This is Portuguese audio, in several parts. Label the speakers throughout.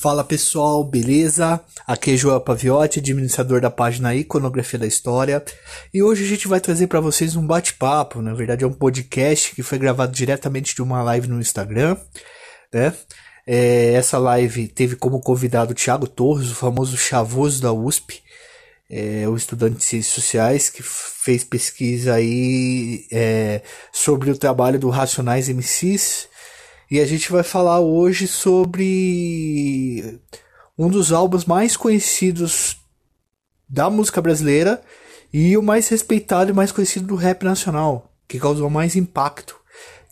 Speaker 1: Fala pessoal, beleza? Aqui é João Paviotti, administrador da página Iconografia da História, e hoje a gente vai trazer para vocês um bate-papo, na verdade é um podcast que foi gravado diretamente de uma live no Instagram, né? É, essa live teve como convidado o Thiago Torres, o famoso chavoso da USP, é, o estudante de ciências sociais que fez pesquisa aí é, sobre o trabalho do Racionais MCs e a gente vai falar hoje sobre um dos álbuns mais conhecidos da música brasileira e o mais respeitado e mais conhecido do rap nacional, que causou mais impacto,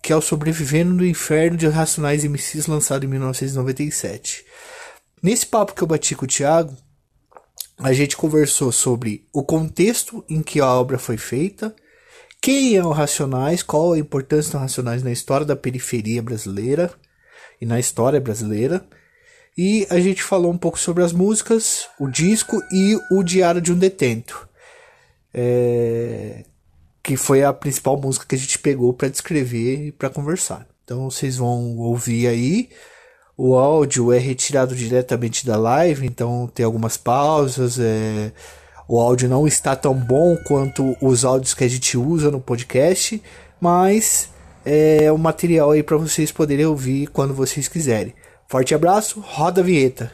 Speaker 1: que é o Sobrevivendo do Inferno de Racionais MCs, lançado em 1997. Nesse papo que eu bati com o Thiago, a gente conversou sobre o contexto em que a obra foi feita, quem é o Racionais? Qual a importância dos Racionais na história da periferia brasileira e na história brasileira? E a gente falou um pouco sobre as músicas, o disco e o Diário de um Detento, é... que foi a principal música que a gente pegou para descrever e para conversar. Então vocês vão ouvir aí. O áudio é retirado diretamente da live, então tem algumas pausas. É o áudio não está tão bom quanto os áudios que a gente usa no podcast, mas é um material aí para vocês poderem ouvir quando vocês quiserem. Forte abraço, roda a vinheta.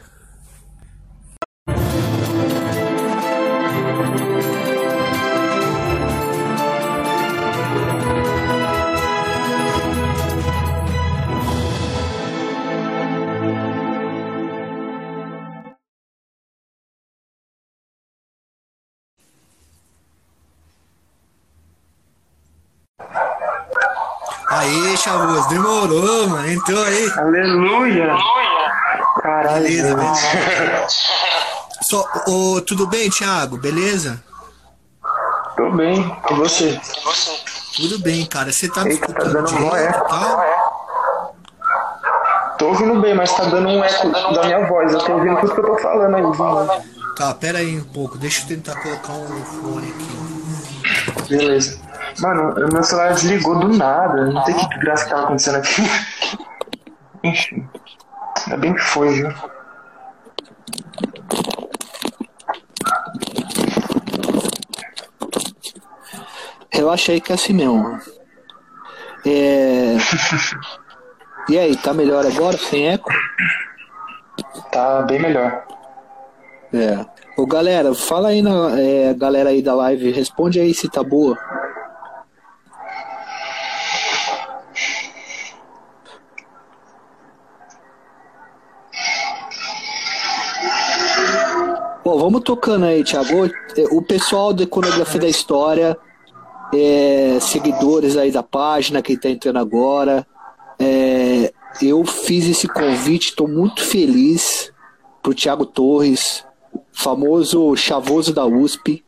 Speaker 1: Demorou, mano. Entrou aí.
Speaker 2: Aleluia! Caralho.
Speaker 1: Beleza, beleza. Só, ô, tudo bem, Thiago? Beleza?
Speaker 2: Tô bem. E você?
Speaker 1: Tudo bem, cara. Você tá me
Speaker 2: Eita, tá
Speaker 1: escutando
Speaker 2: dando um eco.
Speaker 1: tal?
Speaker 2: Tô ouvindo bem, mas tá dando um eco da minha voz. Eu tô ouvindo tudo que eu tô falando aí?
Speaker 1: Tá, pera aí um pouco. Deixa eu tentar colocar um fone aqui.
Speaker 2: Beleza. Mano, o meu celular desligou do nada. Não sei que graça que tava acontecendo aqui. Enfim. Ainda bem que foi, viu?
Speaker 3: Relaxa aí que é assim mesmo. É... E aí, tá melhor agora, sem eco?
Speaker 2: Tá bem melhor.
Speaker 3: É. Ô galera, fala aí na é, galera aí da live, responde aí se tá boa. Tocando aí, Thiago. O pessoal da Iconografia da História, é, seguidores aí da página, quem tá entrando agora, é, eu fiz esse convite, estou muito feliz pro Thiago Torres, famoso chavoso da USP.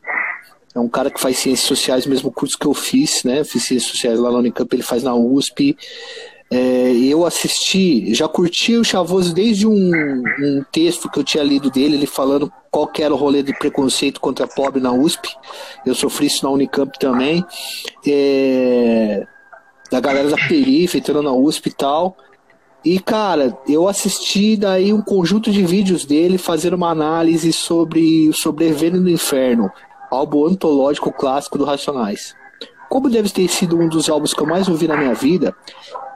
Speaker 3: É um cara que faz ciências sociais, mesmo curso que eu fiz, né? Fiz ciências sociais lá na Unicamp, ele faz na USP. É, eu assisti, já curti o Chavoso desde um, um texto que eu tinha lido dele, ele falando qual era o rolê de preconceito contra pobre na USP. Eu sofri isso na Unicamp também. É, da galera da periferia entrando na USP e tal. E, cara, eu assisti daí um conjunto de vídeos dele fazendo uma análise sobre o Sobrevivendo no Inferno, álbum antológico clássico do Racionais. Como deve ter sido um dos álbuns que eu mais ouvi na minha vida,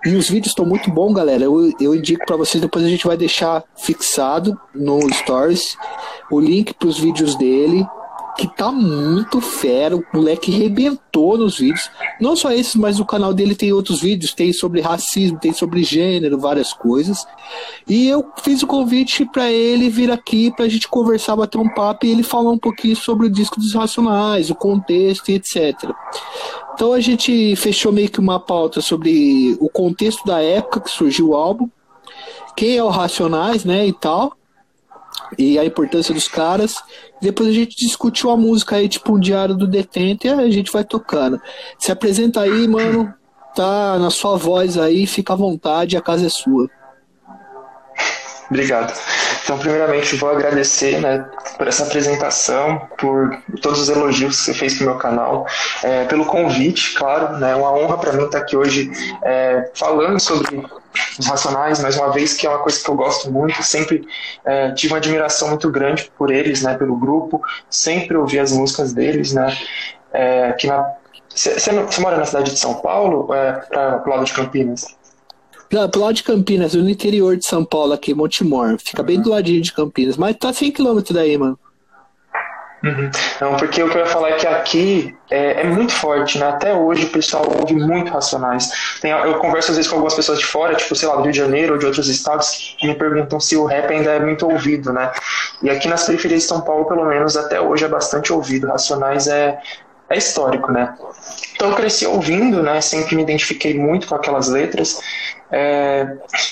Speaker 3: e os vídeos estão muito bons, galera. Eu, eu indico para vocês, depois a gente vai deixar fixado no Stories o link para os vídeos dele, que tá muito fera. O moleque rebentou nos vídeos. Não só esses, mas o canal dele tem outros vídeos. Tem sobre racismo, tem sobre gênero, várias coisas. E eu fiz o convite para ele vir aqui pra gente conversar, bater um papo e ele falar um pouquinho sobre o disco dos Racionais, o contexto e etc. Então a gente fechou meio que uma pauta sobre o contexto da época que surgiu o álbum, quem é o Racionais, né, e tal, e a importância dos caras. Depois a gente discutiu a música aí, tipo um diário do detento, e a gente vai tocando. Se apresenta aí, mano, tá na sua voz aí, fica à vontade, a casa é sua.
Speaker 2: Obrigado. Então, primeiramente, vou agradecer né, por essa apresentação, por todos os elogios que você fez para o meu canal, é, pelo convite, claro. É né, uma honra para mim estar aqui hoje é, falando sobre os Racionais, mais uma vez, que é uma coisa que eu gosto muito. Sempre é, tive uma admiração muito grande por eles, né, pelo grupo. Sempre ouvi as músicas deles. Né, é, que na, você, você mora na cidade de São Paulo ou é para o lado de Campinas?
Speaker 3: Pro lado de Campinas, no interior de São Paulo, aqui, Montemor. Fica uhum. bem do ladinho de Campinas, mas tá 100 km daí, mano.
Speaker 2: Uhum. Não, porque o que eu ia falar é que aqui é, é, muito forte, né? Até hoje o pessoal ouve muito Racionais. Tem, eu converso às vezes com algumas pessoas de fora, tipo, sei lá, do Rio de Janeiro ou de outros estados, que me perguntam se o rap ainda é muito ouvido, né? E aqui nas periferias de São Paulo, pelo menos, até hoje é bastante ouvido. Racionais é, é histórico, né? Então eu cresci ouvindo, né? Sempre me identifiquei muito com aquelas letras. É,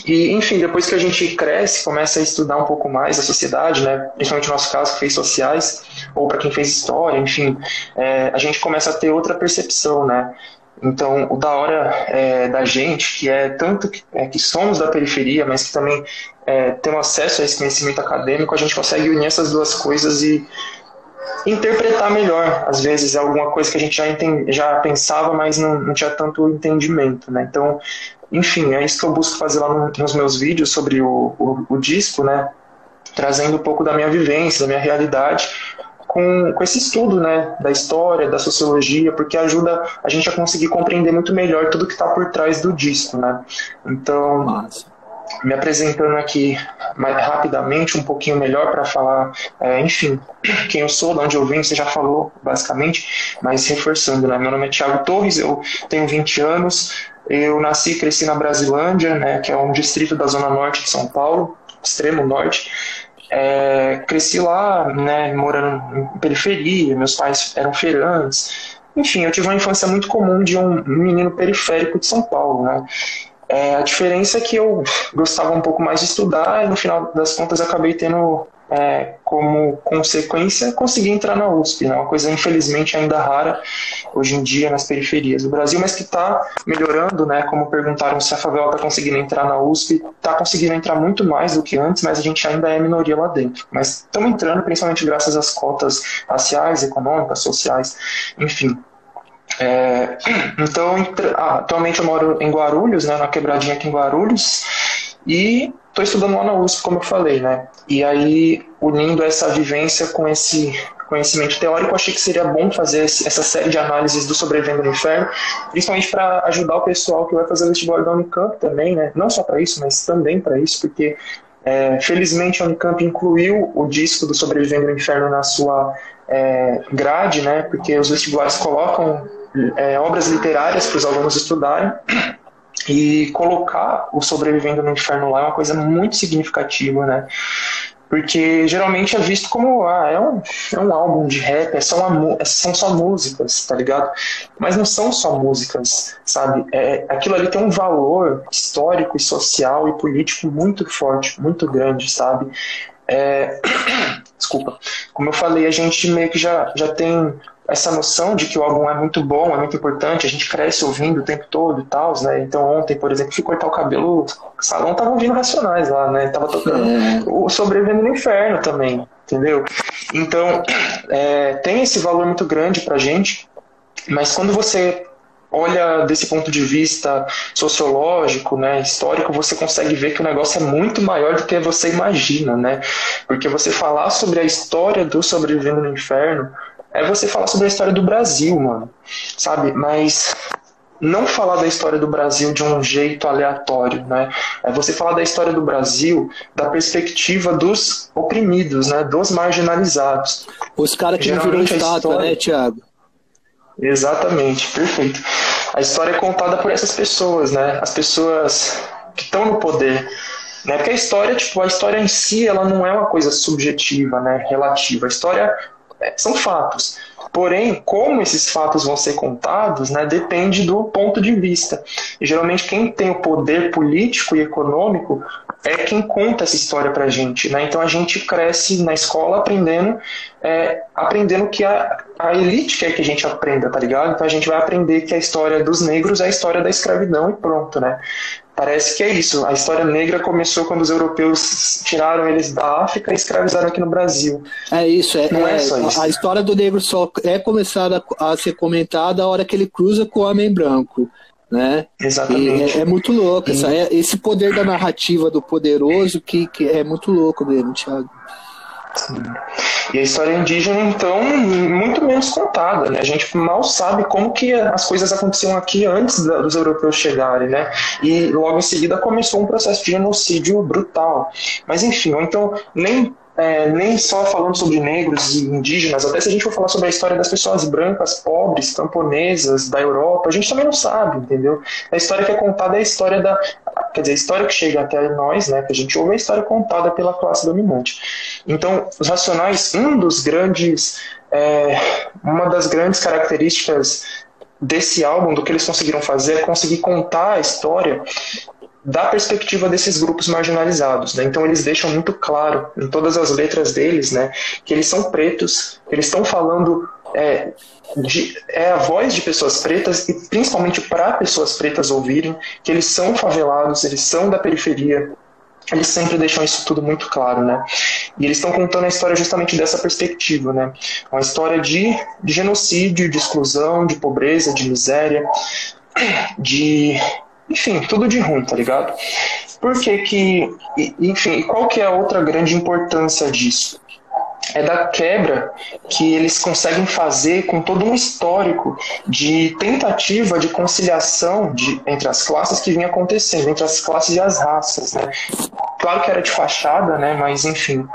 Speaker 2: e, enfim, depois que a gente cresce, começa a estudar um pouco mais a sociedade, né, principalmente no nosso caso, que fez sociais, ou para quem fez história, enfim, é, a gente começa a ter outra percepção, né? Então, o da hora é, da gente, que é tanto que, é, que, somos da periferia, mas que também é, temos acesso a esse conhecimento acadêmico, a gente consegue unir essas duas coisas e interpretar melhor, às vezes, alguma coisa que a gente já, entende, já pensava, mas não, não tinha tanto entendimento, né? Então, enfim, é isso que eu busco fazer lá no, nos meus vídeos sobre o, o, o, disco, né? Trazendo um pouco da minha vivência, da minha realidade, com, com esse estudo, né? Da história, da sociologia, porque ajuda a gente a conseguir compreender muito melhor tudo que está por trás do disco, né? Então, Massa. me apresentando aqui mais rapidamente, um pouquinho melhor para falar, é, enfim, quem eu sou, de onde eu venho, você já falou, basicamente, mas reforçando, né? Meu nome é Thiago Torres, eu tenho 20 anos, eu nasci e cresci na Brasilândia, né, que é um distrito da zona norte de São Paulo, extremo norte. É, cresci lá, né, morando em periferia, meus pais eram feirantes. Enfim, eu tive uma infância muito comum de um menino periférico de São Paulo, né? É, a diferença é que eu gostava um pouco mais de estudar e no final das contas acabei tendo é, como consequência, conseguir entrar na USP, né? uma coisa infelizmente ainda rara hoje em dia nas periferias do Brasil, mas que está melhorando, né? como perguntaram se a favela está conseguindo entrar na USP, está conseguindo entrar muito mais do que antes, mas a gente ainda é minoria lá dentro. Mas estamos entrando principalmente graças às cotas raciais, econômicas, sociais, enfim. É, então, ah, atualmente eu moro em Guarulhos, né, na quebradinha aqui em Guarulhos, e estou estudando lá na USP, como eu falei, né? E aí, unindo essa vivência com esse conhecimento teórico, achei que seria bom fazer essa série de análises do Sobrevivendo no Inferno, principalmente para ajudar o pessoal que vai fazer o vestibular da Unicamp também, né? Não só para isso, mas também para isso, porque é, felizmente a Unicamp incluiu o disco do Sobrevivendo no Inferno na sua é, grade, né? Porque os vestibulares colocam é, obras literárias para os alunos estudarem. E colocar o Sobrevivendo no Inferno lá é uma coisa muito significativa, né? Porque geralmente é visto como ah, é, um, é um álbum de rap, é só uma, é, são só músicas, tá ligado? Mas não são só músicas, sabe? É, aquilo ali tem um valor histórico e social e político muito forte, muito grande, sabe? É... Desculpa. Como eu falei, a gente meio que já, já tem essa noção de que o álbum é muito bom, é muito importante, a gente cresce ouvindo o tempo todo e tal, né? Então ontem, por exemplo, fui cortar o cabelo, o salão tava ouvindo Racionais lá, né? Tava tocando é. o Sobrevivendo no Inferno também, entendeu? Então, é, tem esse valor muito grande pra gente, mas quando você olha desse ponto de vista sociológico, né, histórico, você consegue ver que o negócio é muito maior do que você imagina, né? Porque você falar sobre a história do Sobrevivendo no Inferno é você falar sobre a história do Brasil, mano. Sabe? Mas não falar da história do Brasil de um jeito aleatório, né? É você falar da história do Brasil da perspectiva dos oprimidos, né? Dos marginalizados.
Speaker 3: Os caras que não viram estátua, história... né, Tiago?
Speaker 2: Exatamente, perfeito. A história é contada por essas pessoas, né? As pessoas que estão no poder. Né? Porque a história, tipo, a história em si, ela não é uma coisa subjetiva, né? Relativa. A história são fatos. Porém, como esses fatos vão ser contados, né, depende do ponto de vista. E geralmente quem tem o poder político e econômico é quem conta essa história pra gente. Né? Então a gente cresce na escola aprendendo, é, aprendendo que a, a elite quer que a gente aprenda, tá ligado? Então a gente vai aprender que a história dos negros é a história da escravidão e pronto, né? Parece que é isso. A história negra começou quando os europeus tiraram eles da África e escravizaram aqui no Brasil.
Speaker 3: É isso. É, Não é, é só isso. A história do negro só é começada a ser comentada a hora que ele cruza com o homem branco. Né?
Speaker 2: Exatamente.
Speaker 3: É, é, muito louco. Essa, é, esse poder da narrativa do poderoso que, que é muito louco mesmo, Thiago.
Speaker 2: E a história indígena, então, muito menos contada. Né? A gente mal sabe como que as coisas aconteciam aqui antes da, dos europeus chegarem, né? E logo em seguida começou um processo de genocídio brutal. Mas enfim, então nem é, nem só falando sobre negros e indígenas, até se a gente for falar sobre a história das pessoas brancas, pobres, camponesas da Europa, a gente também não sabe, entendeu? A história que é contada é a história da. Quer dizer, a história que chega até nós, né, que a gente ouve, é a história contada pela classe dominante. Então, os Racionais, um dos grandes. É, uma das grandes características desse álbum, do que eles conseguiram fazer, é conseguir contar a história da perspectiva desses grupos marginalizados. Né? Então eles deixam muito claro em todas as letras deles né, que eles são pretos, eles estão falando é, de, é a voz de pessoas pretas e principalmente para pessoas pretas ouvirem que eles são favelados, eles são da periferia. Eles sempre deixam isso tudo muito claro, né? E eles estão contando a história justamente dessa perspectiva, né? Uma história de, de genocídio, de exclusão, de pobreza, de miséria, de enfim, tudo de ruim, tá ligado? Por que que, enfim, qual que é a outra grande importância disso? é da quebra que eles conseguem fazer com todo um histórico de tentativa de conciliação de, entre as classes que vinha acontecendo, entre as classes e as raças. Né? Claro que era de fachada, né? mas enfim.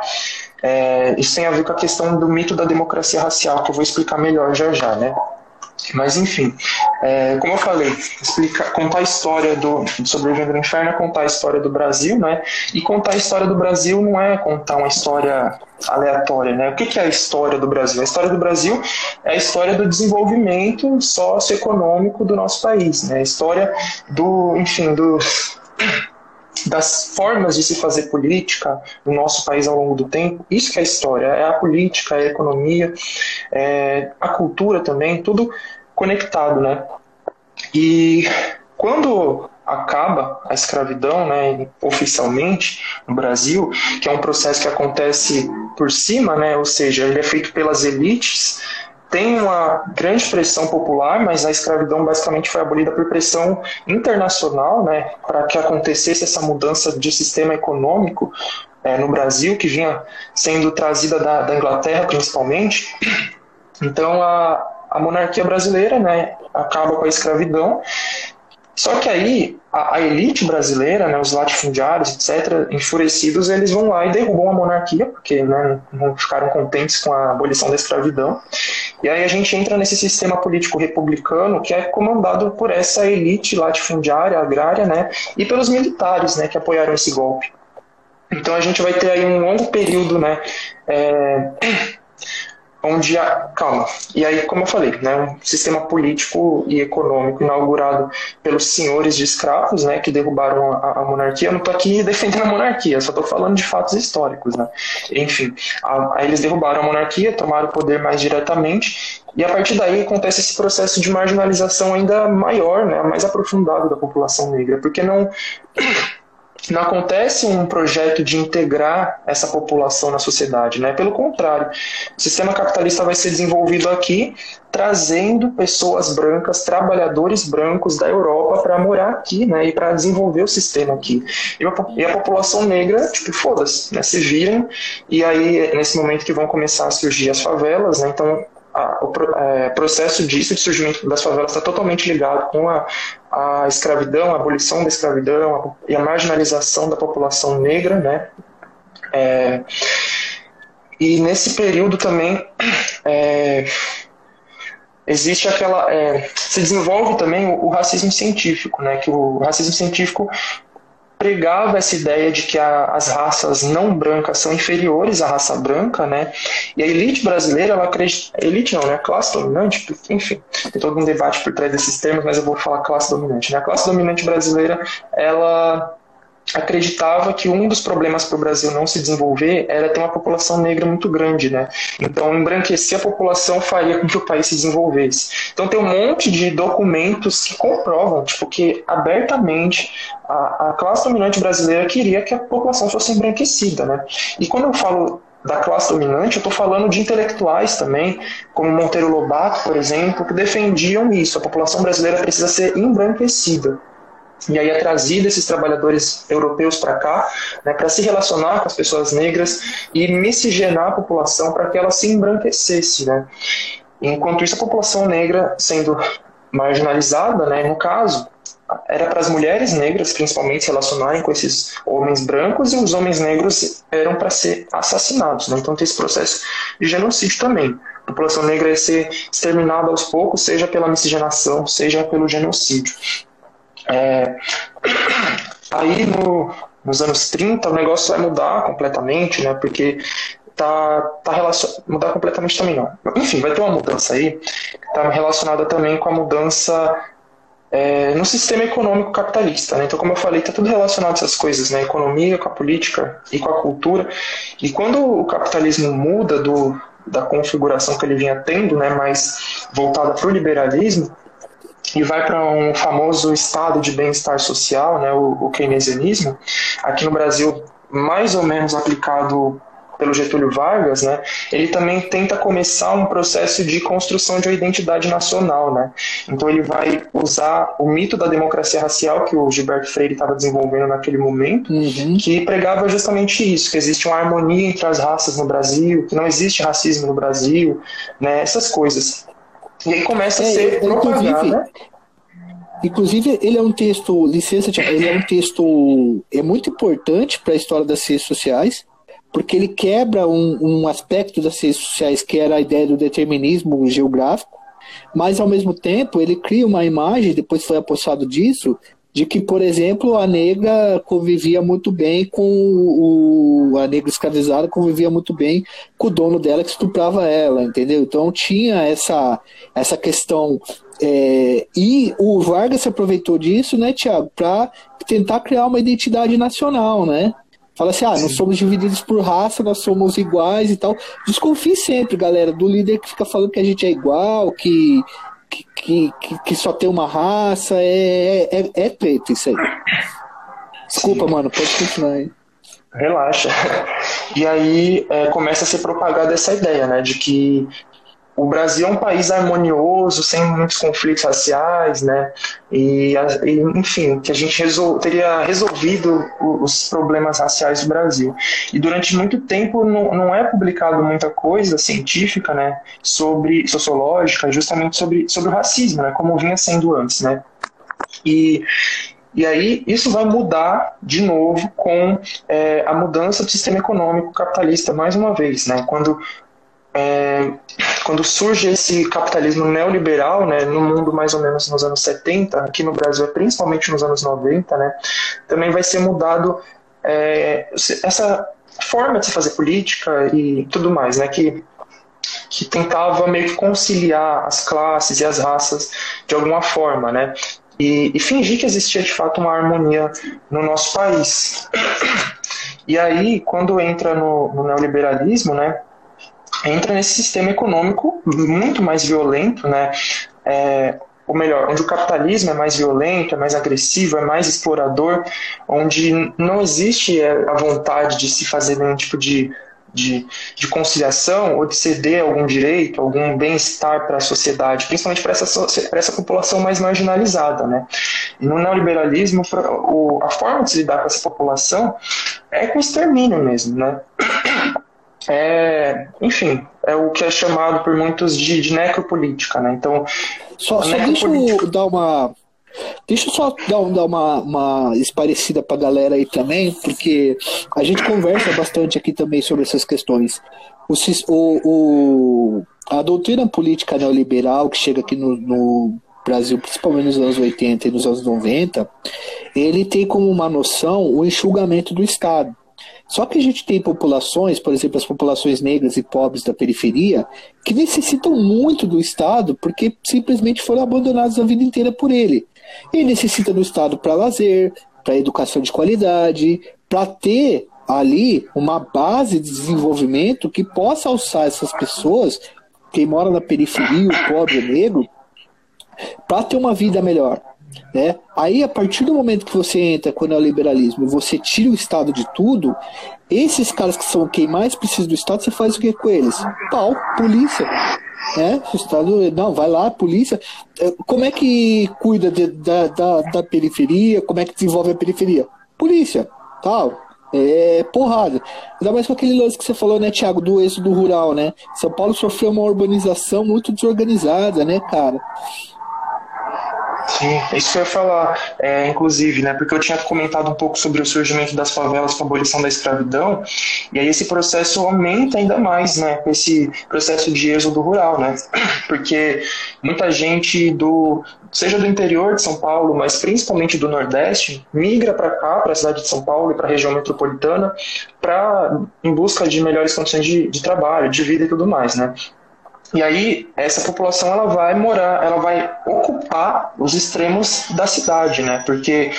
Speaker 2: É, isso tem a ver com a questão do mito da democracia racial, que eu vou explicar melhor já já. Né? Mas enfim, é, como eu falei, explicar, contar a história do, do Sobrevivendo no Inferno é contar a história do Brasil, né? E contar a história do Brasil não é contar uma história aleatória, né? O que, que é a história do Brasil? A história do Brasil é a história do desenvolvimento socioeconômico do nosso país, né? A história do, enfim, do das formas de se fazer política no nosso país ao longo do tempo. Isso que é a história, é a política, é a economia, é a cultura também, tudo conectado, né? E quando acaba a escravidão, né, oficialmente no Brasil, que é um processo que acontece por cima, né, ou seja, ele é feito pelas elites tem uma grande pressão popular, mas a escravidão basicamente foi abolida por pressão internacional, né, para que acontecesse essa mudança de sistema econômico é, no Brasil, que vinha sendo trazida da, da Inglaterra principalmente. Então a, a monarquia brasileira né, acaba com a escravidão só que aí a, a, elite brasileira, né, os latifundiários, etc., enfurecidos, eles vão lá e derrubam a monarquia, porque né, não ficaram contentes com a abolição da escravidão. E aí a gente entra nesse sistema político republicano que é comandado por essa elite latifundiária, agrária, né, e pelos militares, né, que apoiaram esse golpe. Então a gente vai ter aí um longo período, né, é, onde a, calma, e aí como eu falei, né, um sistema político e econômico inaugurado pelos senhores de escravos, né, que derrubaram a, a monarquia. Eu não estou aqui defendendo a monarquia, só estou falando de fatos históricos, né. Enfim, aí eles derrubaram a monarquia, tomaram o poder mais diretamente e a partir daí acontece esse processo de marginalização ainda maior, né, mais aprofundado da população negra, porque não não acontece um projeto de integrar essa população na sociedade, né? Pelo contrário, o sistema capitalista vai ser desenvolvido aqui, trazendo pessoas brancas, trabalhadores brancos da Europa para morar aqui, né? E para desenvolver o sistema aqui. E a, e a população negra, tipo, foda-se, né? Se viram, e aí nesse momento que vão começar a surgir as favelas, né? Então o é, processo disso, de surgimento das favelas, está totalmente ligado com a, a escravidão, a abolição da escravidão a, e a marginalização da população negra, né? É, e nesse período também é, existe aquela é, se desenvolve também o, o, racismo científico, né? Que o racismo científico pregava essa ideia de que a, as raças não brancas são inferiores à raça branca, né? E a elite brasileira, ela acredita, elite não, né? A classe dominante, enfim, tem todo um debate por trás desses termos, mas eu vou falar classe dominante, né? A classe dominante brasileira, ela acreditava que um dos problemas para o Brasil não se desenvolver era ter uma população negra muito grande, né? Então, embranquecer a população faria com que o país se desenvolvesse. Então, tem um monte de documentos que comprovam, tipo, que abertamente a, a classe dominante brasileira queria que a população fosse embranquecida, né? E quando eu falo da classe dominante, eu estou falando de intelectuais também, como Monteiro Lobato, por exemplo, que defendiam isso. A população brasileira precisa ser embranquecida. E aí é trazido esses trabalhadores europeus para cá, né, para se relacionar com as pessoas negras e miscigenar a população para que ela se embranquecesse. Né? Enquanto isso, a população negra sendo marginalizada, né, no caso, era para as mulheres negras, principalmente, se relacionarem com esses homens brancos, e os homens negros eram para ser assassinados. Né? Então tem esse processo de genocídio também. A população negra ia ser exterminada aos poucos, seja pela miscigenação, seja pelo genocídio. É, aí no, nos anos 30 o negócio vai mudar completamente, né? Porque tá, tá relacionado. Mudar completamente também não. Enfim, vai ter uma mudança aí que está relacionada também com a mudança é, no sistema econômico capitalista. Né? Então, como eu falei, está tudo relacionado a essas coisas, né? economia, com a política e com a cultura. E quando o capitalismo muda do, da configuração que ele vinha tendo, né, mais voltada para o liberalismo, e vai para um famoso estado de bem-estar social, né, o, o keynesianismo, aqui no Brasil mais ou menos aplicado pelo Getúlio Vargas, né, ele também tenta começar um processo de construção de uma identidade nacional, né. Então ele vai usar o mito da democracia racial que o Gilberto Freire estava desenvolvendo naquele momento, uhum. que pregava justamente isso, que existe uma harmonia entre as raças no Brasil, que não existe racismo no Brasil, né, essas coisas. E aí começa a é, ser propagado, né?
Speaker 3: Inclusive, ele é um texto, licença, ele é um texto é muito importante para a história das ciências sociais, porque ele quebra um, um aspecto das ciências sociais que era a ideia do determinismo geográfico, mas ao mesmo tempo ele cria uma imagem, depois foi apossado disso, de que, por exemplo, a negra convivia muito bem com o. A negra escravizada convivia muito bem com o dono dela que estuprava ela, entendeu? Então tinha essa, essa questão. É, e o Vargas se aproveitou disso, né, Tiago, para tentar criar uma identidade nacional, né? Fala assim, ah, nós somos divididos por raça, nós somos iguais e tal. Desconfie sempre, galera, do líder que fica falando que a gente é igual, que que, que, que só tem uma raça, é, é, é treta isso aí. Desculpa, Sim. mano, pode continuar aí.
Speaker 2: Relaxa. E aí é, começa a ser propagada essa ideia, né, de que o Brasil é um país harmonioso, sem muitos conflitos raciais, né? E, enfim, que a gente resol teria resolvido os problemas raciais do Brasil. E durante muito tempo não, não é publicado muita coisa científica, né? Sobre sociológica, justamente sobre, sobre o racismo, né? Como vinha sendo antes, né? E e aí isso vai mudar de novo com é, a mudança do sistema econômico capitalista, mais uma vez, né? Quando é, quando surge esse capitalismo neoliberal, né, no mundo mais ou menos nos anos 70, aqui no Brasil principalmente nos anos 90, né, também vai ser mudado é, essa forma de se fazer política e tudo mais, né, que, que tentava meio que conciliar as classes e as raças de alguma forma, né, e, e fingir que existia de fato uma harmonia no nosso país. E aí, quando entra no, no neoliberalismo, né, entra nesse sistema econômico muito mais violento, né? É, ou melhor, onde o capitalismo é mais violento, é mais agressivo, é mais explorador, onde não existe é, a vontade de se fazer nenhum tipo de, de, de conciliação ou de ceder algum direito, algum bem-estar para a sociedade, principalmente para essa, essa população mais marginalizada. Né? E no neoliberalismo, a forma de se lidar com essa população é com extermínio mesmo. Né? É, enfim, é o que é chamado por muitos de, de necropolítica, né? Então,
Speaker 3: só, só deixa eu dar uma Deixa eu só dar, dar uma, uma esparecida pra galera aí também, porque a gente conversa bastante aqui também sobre essas questões. O, o, o a doutrina política neoliberal que chega aqui no, no Brasil, principalmente nos anos 80 e nos anos 90, ele tem como uma noção o enxugamento do Estado. Só que a gente tem populações, por exemplo, as populações negras e pobres da periferia, que necessitam muito do Estado porque simplesmente foram abandonadas a vida inteira por ele. Ele necessita do Estado para lazer, para educação de qualidade, para ter ali uma base de desenvolvimento que possa alçar essas pessoas, quem mora na periferia, o pobre, o negro, para ter uma vida melhor. Né? Aí, a partir do momento que você entra com o neoliberalismo, você tira o Estado de tudo, esses caras que são quem mais precisa do Estado, você faz o que com eles? Pau, polícia. Né? O Estado, não, vai lá, polícia. É, como é que cuida de, da, da, da periferia? Como é que desenvolve a periferia? Polícia, tal. É porrada. Ainda mais com aquele lance que você falou, né, Thiago, do êxodo rural, né? São Paulo sofreu uma urbanização muito desorganizada, né, cara?
Speaker 2: Sim, isso que eu ia falar, é, inclusive, né, porque eu tinha comentado um pouco sobre o surgimento das favelas com a abolição da escravidão, e aí esse processo aumenta ainda mais, né, esse processo de êxodo rural, né, porque muita gente do, seja do interior de São Paulo, mas principalmente do Nordeste, migra para cá, para a cidade de São Paulo e para a região metropolitana, para em busca de melhores condições de, de trabalho, de vida e tudo mais, né. E aí essa população ela vai morar, ela vai ocupar os extremos da cidade, né? Porque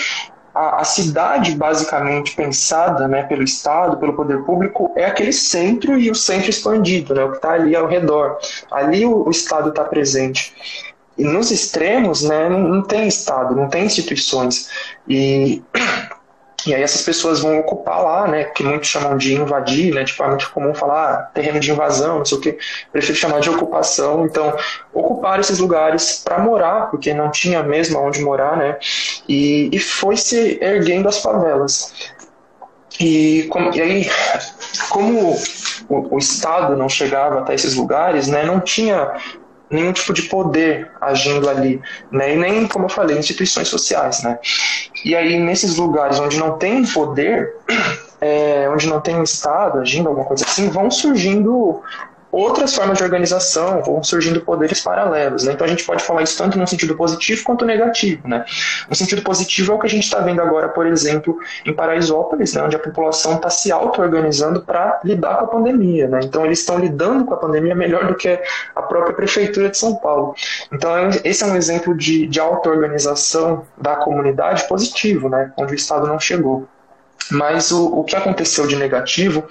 Speaker 2: a, a, cidade basicamente pensada, né, pelo Estado, pelo poder público, é aquele centro e o centro expandido, né? O que está ali ao redor. Ali o, o Estado está presente. E nos extremos, né, não, não tem Estado, não tem instituições. E e aí essas pessoas vão ocupar lá, né, que muitos chamam de invadir, né, tipo, é muito comum falar ah, terreno de invasão, não sei o que, prefiro chamar de ocupação, então ocupar esses lugares para morar, porque não tinha mesmo onde morar, né, e, e foi se erguendo as favelas. E, com, e aí, como o, o Estado não chegava até esses lugares, né, não tinha nenhum tipo de poder agindo ali, né? E nem, como eu falei, instituições sociais, né? E aí, nesses lugares onde não tem poder, é, onde não tem Estado agindo, alguma coisa assim, vão surgindo outras formas de organização, vão surgindo poderes paralelos. Né? Então a gente pode falar isso tanto no sentido positivo quanto negativo. Né? No sentido positivo é o que a gente está vendo agora, por exemplo, em Paraisópolis, né, onde a população está se auto-organizando para lidar com a pandemia. Né? Então eles estão lidando com a pandemia melhor do que a própria prefeitura de São Paulo. Então esse é um exemplo de, de auto-organização da comunidade positivo, né? onde o Estado não chegou. Mas o, o que aconteceu de negativo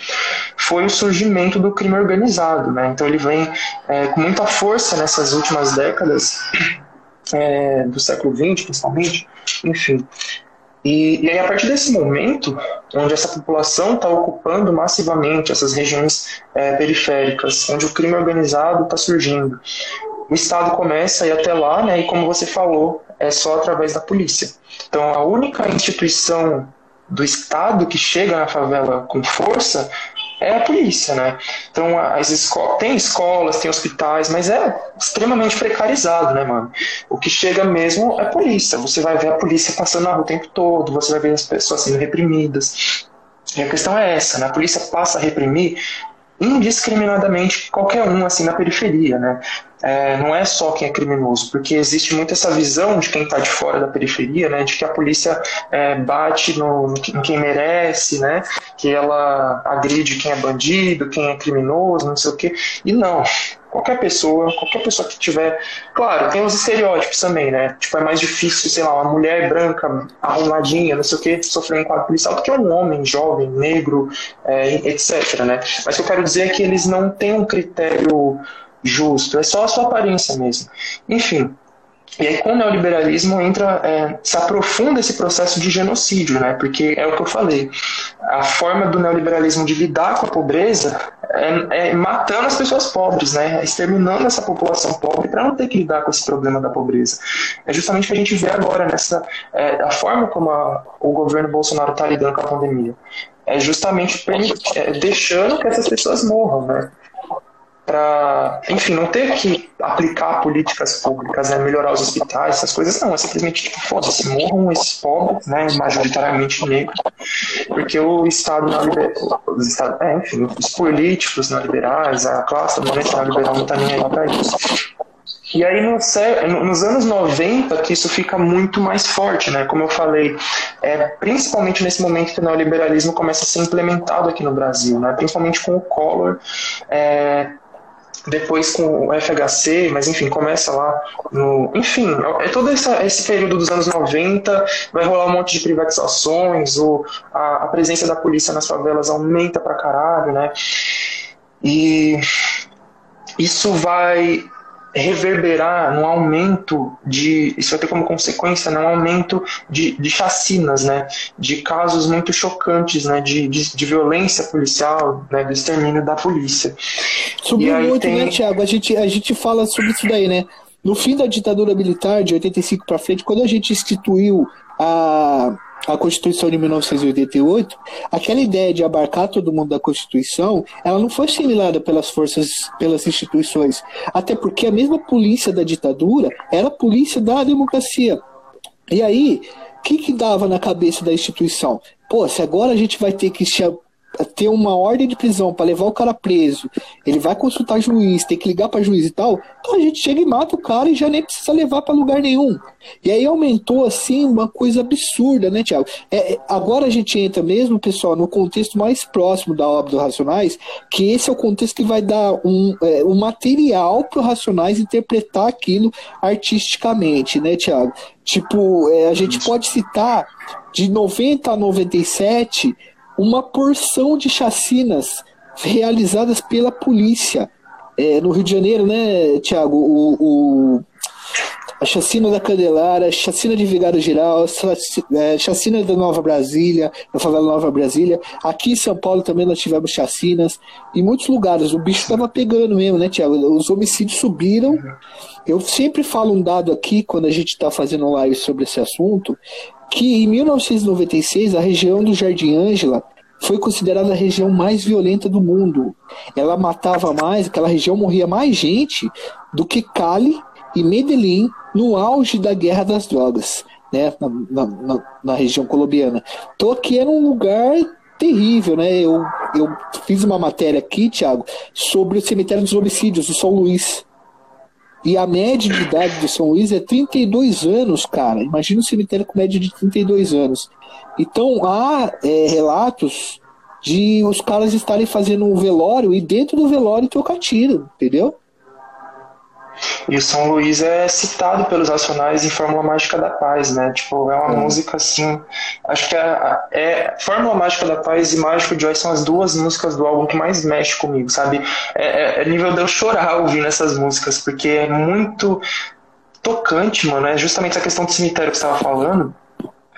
Speaker 2: foi o surgimento do crime organizado. Né? Então ele vem é, com muita força nessas últimas décadas, é, do século XX principalmente, enfim. E, e, aí, a partir desse momento, onde essa população está ocupando massivamente essas regiões é, periféricas, onde o crime organizado está surgindo, o Estado começa a ir até lá, né, e como você falou, é só através da polícia. Então, a única instituição do Estado que chega na favela com força é a polícia, né? Então, as escolas, tem escolas, tem hospitais, mas é extremamente precarizado, né, mano? O que chega mesmo é polícia. Você vai ver a polícia passando na rua o tempo todo, você vai ver as pessoas sendo reprimidas. E a questão é essa, né? A polícia passa a reprimir indiscriminadamente qualquer um assim na periferia, né? É, não é só quem é criminoso, porque existe muito essa visão de quem está de fora da periferia, né, de que a polícia é, bate no, em quem merece, né, que ela agride quem é bandido, quem é criminoso, não sei o quê. E não, qualquer pessoa, qualquer pessoa que tiver. Claro, tem os estereótipos também, né? Tipo, é mais difícil, sei lá, uma mulher branca, arrumadinha, não sei o que, sofrer um enquadro policial do que um homem jovem, negro, é, etc, né? Mas o que eu quero dizer é que eles não têm um critério justo, é só a sua aparência mesmo. Enfim, e aí, com o neoliberalismo, entra, é, se aprofunda esse processo de genocídio, né? Porque é o que eu falei. A forma do neoliberalismo de lidar com a pobreza é, é matando as pessoas pobres, né? Exterminando essa população pobre para não ter que lidar com esse problema da pobreza. É justamente o que a gente vê agora nessa é, a forma como a, o governo Bolsonaro está lidando com a pandemia. É justamente é, deixando que essas pessoas morram, né? Para, enfim, não ter que aplicar políticas públicas, né, melhorar os hospitais, essas coisas, não, é simplesmente tipo, foda-se, morram esses pobres, né, majoritariamente negros, porque o Estado neoliberal, os Estados, é, enfim, os políticos neoliberais, a classe dominante neoliberal não está nem aí para isso. E aí nos anos 90 que isso fica muito mais forte, né? Como eu falei, é, principalmente nesse momento que o neoliberalismo começa a ser implementado aqui no Brasil, né? Principalmente com o Collor, é, depois com o FHC, mas enfim, começa lá no. Enfim, é todo essa, esse período dos anos 90, vai rolar um monte de privatizações, o, a, a presença da polícia nas favelas aumenta pra caralho, né? E isso vai reverberar no aumento de. Isso vai ter como consequência né, um aumento de, de chacinas, né, de casos muito chocantes né, de, de, de violência policial, né, do extermínio da polícia.
Speaker 3: Subiu muito, tem... né, Tiago? A gente, a gente fala sobre isso daí, né? No fim da ditadura militar, de 85 para frente, quando a gente instituiu a, a Constituição de 1988, aquela ideia de abarcar todo mundo da Constituição, ela não foi assimilada pelas forças, pelas instituições. Até porque a mesma polícia da ditadura era a polícia da democracia. E aí, o que, que dava na cabeça da instituição? Pô, se agora a gente vai ter que ter uma ordem de prisão para levar o cara preso, ele vai consultar juiz, tem que ligar para juiz e tal, então a gente chega e mata o cara e já nem precisa levar para lugar nenhum. E aí aumentou assim uma coisa absurda, né, Tiago? É, é, agora a gente entra mesmo, pessoal, no contexto mais próximo da obra do Racionais, que esse é o contexto que vai dar um, é, um material para o Racionais interpretar aquilo artisticamente, né, Tiago? Tipo, é, a gente pode citar de 90 a 97 uma porção de chacinas realizadas pela polícia é, no Rio de Janeiro, né, Tiago? O, o, a chacina da Candelária, a chacina de Vigário Geral, a é, chacina da Nova Brasília, da favela Nova Brasília. Aqui em São Paulo também nós tivemos chacinas. Em muitos lugares o bicho estava pegando mesmo, né, Tiago? Os homicídios subiram. Eu sempre falo um dado aqui, quando a gente está fazendo live sobre esse assunto, que em 1996 a região do Jardim Ângela foi considerada a região mais violenta do mundo. Ela matava mais, aquela região morria mais gente do que Cali e Medellín no auge da guerra das drogas, né, na, na, na região colombiana. Então aqui era um lugar terrível, né? Eu, eu fiz uma matéria aqui, Thiago, sobre o cemitério dos homicídios do São Luís. E a média de idade do São Luís é 32 anos, cara. Imagina um cemitério com média de 32 anos. Então há é, relatos de os caras estarem fazendo um velório e dentro do velório tocar tiro, entendeu?
Speaker 2: E o São Luís é citado pelos Racionais em Fórmula Mágica da Paz, né? Tipo, é uma música assim. Acho que é, é, Fórmula Mágica da Paz e Mágico Joy são as duas músicas do álbum que mais mexe comigo, sabe? É, é, é nível de eu chorar ouvindo essas músicas, porque é muito tocante, mano. É justamente essa questão do cemitério que você estava falando.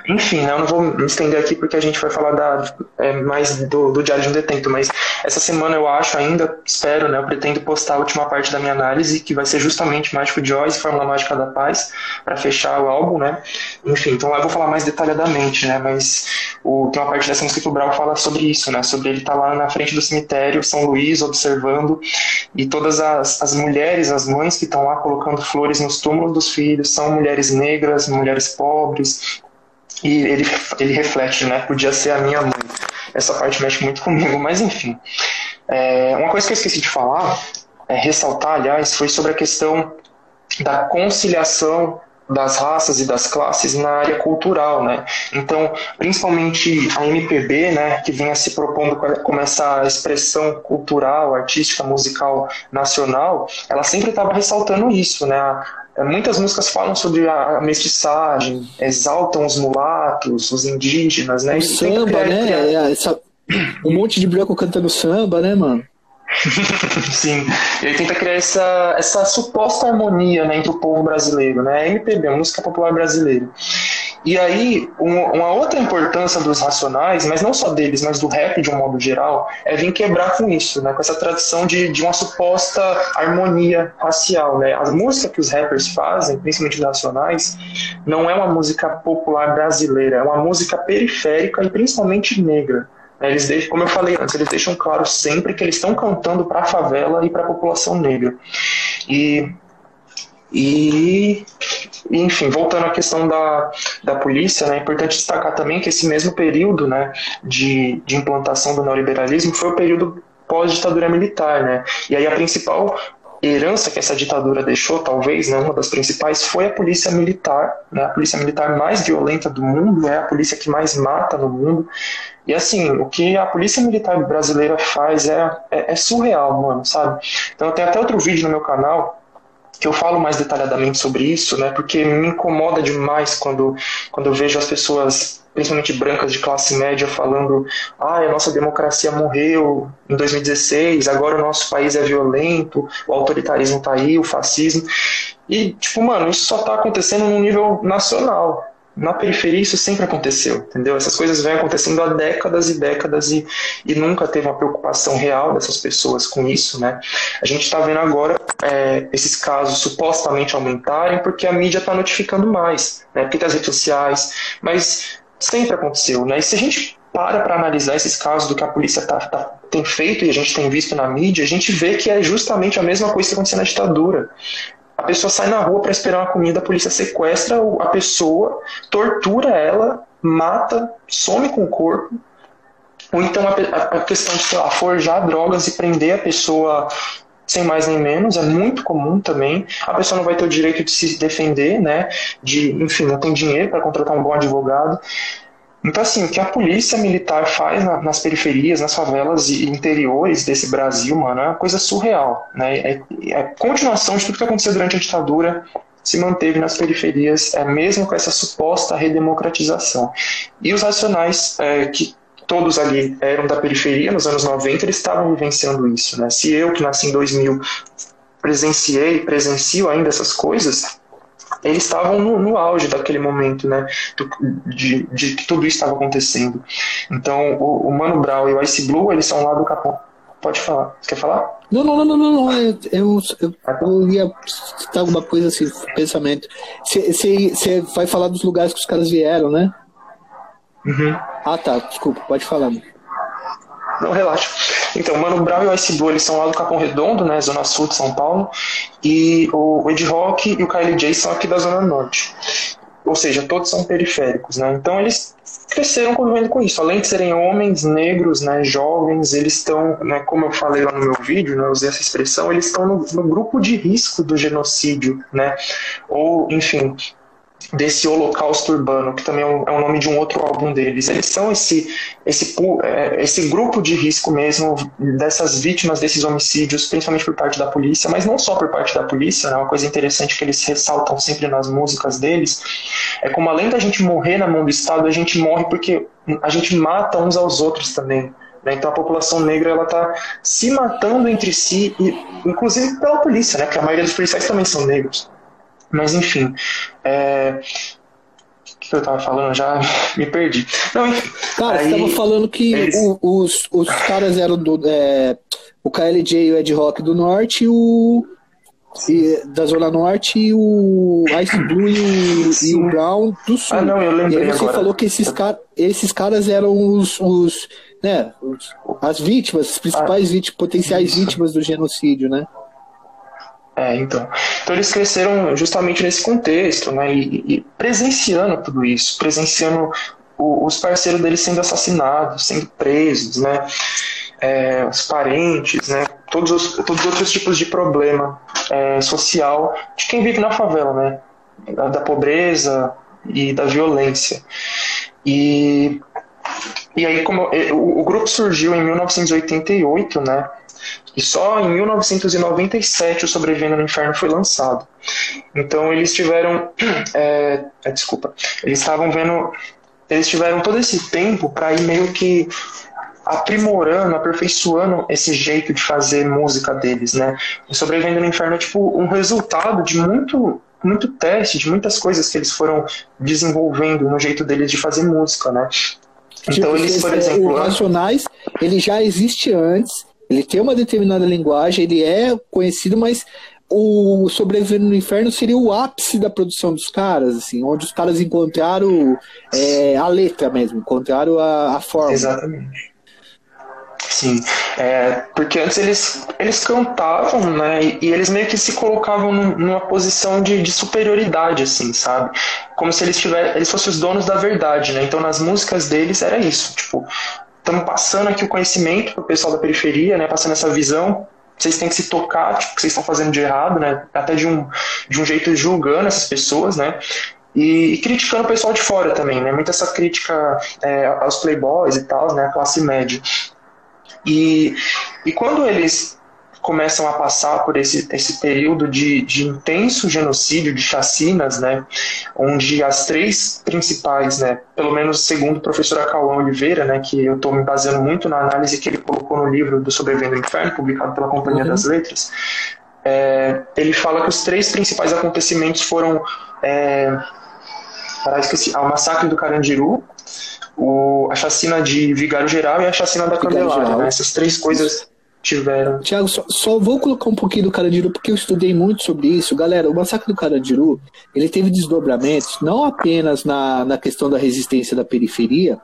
Speaker 2: Enfim, né, eu não vou me estender aqui porque a gente vai falar da, é, mais do, do Diário de um Detento, mas essa semana eu acho ainda, espero, né, eu pretendo postar a última parte da minha análise, que vai ser justamente Mágico Joyce, Fórmula Mágica da Paz, para fechar o álbum, né? Enfim, então lá eu vou falar mais detalhadamente, né? Mas o, tem uma parte dessa música que o Brau fala sobre isso, né? Sobre ele estar tá lá na frente do cemitério, São Luís, observando, e todas as, as mulheres, as mães que estão lá colocando flores nos túmulos dos filhos, são mulheres negras, mulheres pobres, e ele, ele reflete, né? Podia ser a minha mãe. Essa parte mexe muito comigo, mas enfim. É, uma coisa que eu esqueci de falar, é, ressaltar, aliás, foi sobre a questão da conciliação das raças e das classes na área cultural, né? Então, principalmente a MPB, né, que vinha se propondo como essa expressão cultural, artística, musical nacional, ela sempre estava ressaltando isso, né? É, muitas músicas falam sobre a mestiçagem, exaltam os mulatos, os indígenas, né?
Speaker 3: O samba, né? Criar... É, essa... Um monte de branco cantando samba, né, mano?
Speaker 2: Sim, ele tenta criar essa, essa suposta harmonia né, entre o povo brasileiro, né? MPB, música popular brasileira. E aí, uma outra importância dos racionais, mas não só deles, mas do rap de um modo geral, é vir quebrar com isso, né? com essa tradição de, de uma suposta harmonia racial. Né? A música que os rappers fazem, principalmente os racionais, não é uma música popular brasileira, é uma música periférica e principalmente negra. Eles deixam, como eu falei antes, eles deixam claro sempre que eles estão cantando para a favela e para a população negra. E, e enfim, voltando à questão da, da polícia, né, é importante destacar também que esse mesmo período né, de, de implantação do neoliberalismo foi o período pós-ditadura militar. Né? E aí a principal herança que essa ditadura deixou, talvez, né, uma das principais, foi a polícia militar, né, a polícia militar mais violenta do mundo, é a polícia que mais mata no mundo. E assim, o que a polícia militar brasileira faz é, é, é surreal, mano, sabe? Então tem até outro vídeo no meu canal que eu falo mais detalhadamente sobre isso, né? Porque me incomoda demais quando, quando eu vejo as pessoas, principalmente brancas de classe média, falando: ah, a nossa democracia morreu em 2016, agora o nosso país é violento, o autoritarismo tá aí, o fascismo. E, tipo, mano, isso só tá acontecendo no nível nacional na periferia isso sempre aconteceu, entendeu? Essas coisas vêm acontecendo há décadas e décadas e, e nunca teve uma preocupação real dessas pessoas com isso, né? A gente está vendo agora é, esses casos supostamente aumentarem porque a mídia está notificando mais, né? Porque tem as redes sociais, mas sempre aconteceu, né? E se a gente para para analisar esses casos do que a polícia tá, tá, tem feito e a gente tem visto na mídia, a gente vê que é justamente a mesma coisa que aconteceu na ditadura. A pessoa sai na rua para esperar uma comida, a polícia sequestra a pessoa, tortura ela, mata, some com o corpo. Ou então a, questão de sei lá, forjar drogas e prender a pessoa sem mais nem menos, é muito comum também. A pessoa não vai ter o direito de se defender, né? De, enfim, não tem dinheiro para contratar um bom advogado. Então, assim, o que a polícia militar faz na, nas periferias, nas favelas e interiores desse Brasil, mano, é uma coisa surreal, né? É, é continuação de tudo que aconteceu durante a ditadura, se manteve nas periferias, é, mesmo com essa suposta redemocratização. E os racionais, é, que todos ali eram da periferia nos anos 90, eles estavam vivenciando isso, né? Se eu, que nasci em 2000, presenciei, presencio ainda essas coisas, eles estavam no, no, auge daquele momento, né, de, de, que tudo isso estava acontecendo. Então, o, o, Mano Brown e o Ice Blue, eles são lá do Capão. Pode falar. Você quer falar?
Speaker 3: Não, não, não, não, não. Eu, eu, eu, eu ia citar alguma coisa assim, pensamento. Você vai falar dos lugares que os caras vieram, né?
Speaker 2: Uhum.
Speaker 3: Ah, tá. Desculpa, pode falar.
Speaker 2: Não, relaxa. Então, Mano Brown e o Ice Blue, eles são lá do Capão Redondo, né, zona sul de São Paulo, e o Ed Rock e o Kylie J são aqui da zona norte. Ou seja, todos são periféricos, né? Então eles cresceram convivendo com isso. Além de serem homens negros, né, jovens, eles estão, né, como eu falei lá no meu vídeo, né, usei essa expressão, eles estão no, no grupo de risco do genocídio, né? Ou, enfim, desse Holocausto Urbano, que também é, um, é o nome de um outro álbum deles. Eles são esse, esse, é, esse grupo de risco mesmo dessas vítimas desses homicídios, principalmente por parte da polícia, mas não só por parte da polícia, né? uma coisa interessante que eles ressaltam sempre nas músicas deles, é como além da gente morrer na mão do Estado, a gente morre porque a gente mata uns aos outros também. Né? Então a população negra ela está se matando entre si, e, inclusive pela polícia, né? porque a maioria dos policiais também são negros. Mas enfim. É... O que eu tava falando? Já me perdi. Não, enfim.
Speaker 3: Cara, aí, você tava falando que eles... o, os, os caras eram do. É, o KLJ e o Ed Rock do Norte e o. E, da Zona Norte e o Ice Blue e o, e o Brown do Sul.
Speaker 2: Ah, não, eu lembrei.
Speaker 3: E aí você
Speaker 2: agora.
Speaker 3: falou que esses, car esses caras eram os, os né, as vítimas, as principais ah. vítimas, potenciais vítimas do genocídio, né?
Speaker 2: É, então. Então eles cresceram justamente nesse contexto, né? E, e presenciando tudo isso, presenciando o, os parceiros deles sendo assassinados, sendo presos, né? É, os parentes, né? Todos os, todos os outros tipos de problema é, social de quem vive na favela, né? Da, da pobreza e da violência. E, e aí, como o, o grupo surgiu em 1988, né? E só em 1997 o Sobrevivendo no Inferno foi lançado. Então eles tiveram. É, é, desculpa. Eles estavam vendo. Eles tiveram todo esse tempo para ir meio que aprimorando, aperfeiçoando esse jeito de fazer música deles, né? O Sobrevivendo no Inferno é tipo um resultado de muito muito teste, de muitas coisas que eles foram desenvolvendo no jeito deles de fazer música, né?
Speaker 3: Então tipo, eles, por exemplo, o Racionais, ele já existe antes ele tem uma determinada linguagem, ele é conhecido, mas o Sobrevivendo no Inferno seria o ápice da produção dos caras, assim, onde os caras encontraram é, a letra mesmo, encontraram a, a forma.
Speaker 2: Exatamente. Sim, é, porque antes eles, eles cantavam, né, e, e eles meio que se colocavam num, numa posição de, de, superioridade, assim, sabe? Como se eles tivessem, eles fossem os donos da verdade, né? Então nas músicas deles era isso, tipo, estamos passando aqui o conhecimento para o pessoal da periferia, né, passando essa visão vocês têm que se tocar, tipo, o que vocês estão fazendo de errado, né? Até de um, de um jeito julgando essas pessoas, né? E, e, criticando o pessoal de fora também, né? Muita essa crítica é, aos playboys e tal, né? A classe média. E, e quando eles começam a passar por esse, esse período de, de intenso genocídio, de chacinas, né, onde as três principais, né, pelo menos segundo o professor Acauã Oliveira, né, que eu estou me baseando muito na análise que ele colocou no livro do Sobrevivendo ao Inferno, publicado pela Companhia uhum. das Letras, é, ele fala que os três principais acontecimentos foram é, esqueci, o massacre do Carandiru, o, a chacina de Vigário Geral e a chacina da Candelária. Né? Essas três coisas tiveram.
Speaker 3: Tiago, só, só, vou colocar um pouquinho do Carandiru porque eu estudei muito sobre isso. Galera, o massacre do Carandiru, ele teve desdobramentos não apenas na, na questão da resistência da periferia,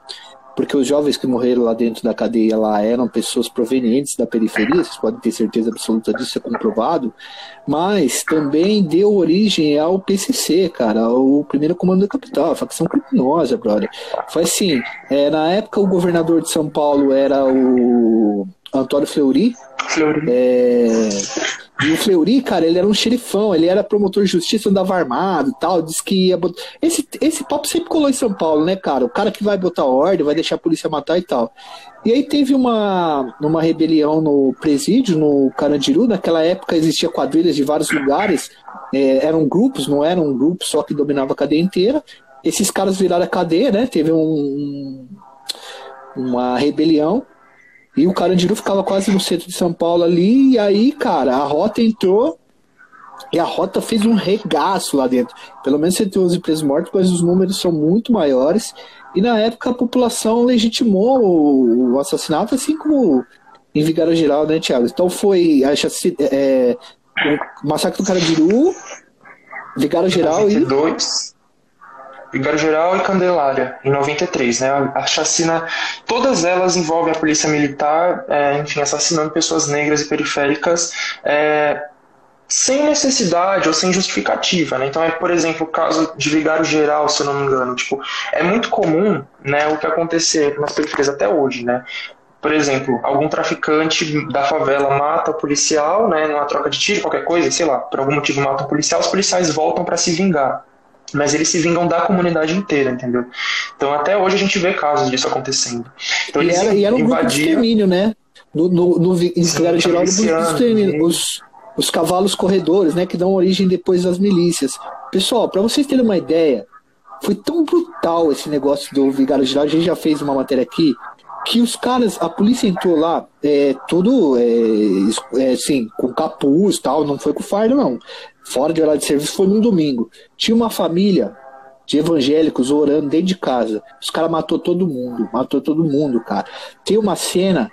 Speaker 3: porque os jovens que morreram lá dentro da cadeia lá eram pessoas provenientes da periferia, vocês podem ter certeza absoluta disso, é comprovado, mas também deu origem ao PCC, cara, o primeiro comando da capital, a facção criminosa, brother. Foi assim, é, na época o governador de São Paulo era o Antônio Fleury. Fleury. É... E o Fleury, cara, ele era um xerifão, ele era promotor de justiça, andava armado e tal, disse que ia botar... Esse, esse papo sempre colou em São Paulo, né, cara? O cara que vai botar ordem, vai deixar a polícia matar e tal. E aí teve uma, uma rebelião no presídio, no Carandiru, naquela época existia quadrilhas de vários lugares, é, eram grupos, não eram um grupo só que dominava a cadeia inteira. Esses caras viraram a cadeia, né? Teve um, uma rebelião e o Carandiru ficava quase no centro de São Paulo ali. E aí, cara, a rota entrou e a rota fez um regaço lá dentro. Pelo menos 111 presos mortos, mas os números são muito maiores. E na época a população legitimou o, assassinato, assim como em Vigário Geral, né, Thiago? Então foi a chassi, é, o massacre do Carandiru, Vigário Geral
Speaker 2: 92. e. Vigário Geral e Candelária, em 93. Né? A chacina, todas elas envolvem a polícia militar, é, enfim, assassinando pessoas negras e periféricas é, sem necessidade ou sem justificativa. Né? Então, é, por exemplo, o caso de Vigário Geral, se eu não me engano. Tipo, é muito comum né, o que acontecer nas periferias até hoje. Né? Por exemplo, algum traficante da favela mata o policial, né, numa troca de tiro, qualquer coisa, sei lá, por algum motivo mata o policial, os policiais voltam para se vingar mas eles se vingam da comunidade inteira, entendeu? Então até hoje a gente vê casos disso acontecendo. Então,
Speaker 3: e, eles era, e era um invadiam... grupo de extermínio, né? No, no, no, em Sim, geral, extermínio. Os, os cavalos corredores, né? Que dão origem depois das milícias. Pessoal, para vocês terem uma ideia, foi tão brutal esse negócio do Vigário Geral, a gente já fez uma matéria aqui, que os caras, a polícia entrou lá, é, tudo, é, é, assim, com capuz tal, não foi com fardo, não fora de horário de serviço, foi num domingo. Tinha uma família de evangélicos orando dentro de casa. Os caras matou todo mundo, matou todo mundo, cara. Tem uma cena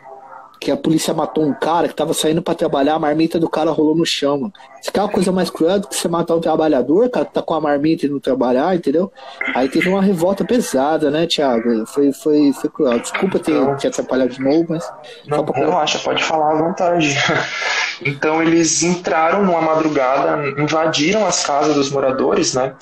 Speaker 3: que a polícia matou um cara que tava saindo para trabalhar, a marmita do cara rolou no chão, mano. Isso é uma coisa mais cruel do que você matar um trabalhador, cara, que tá com a marmita e não trabalhar, entendeu? Aí teve uma revolta pesada, né, Thiago? Foi, foi, foi cruel. Desculpa ter te atrapalhado de novo, mas.
Speaker 2: Não, relaxa, pode falar à vontade. então eles entraram numa madrugada, invadiram as casas dos moradores, né?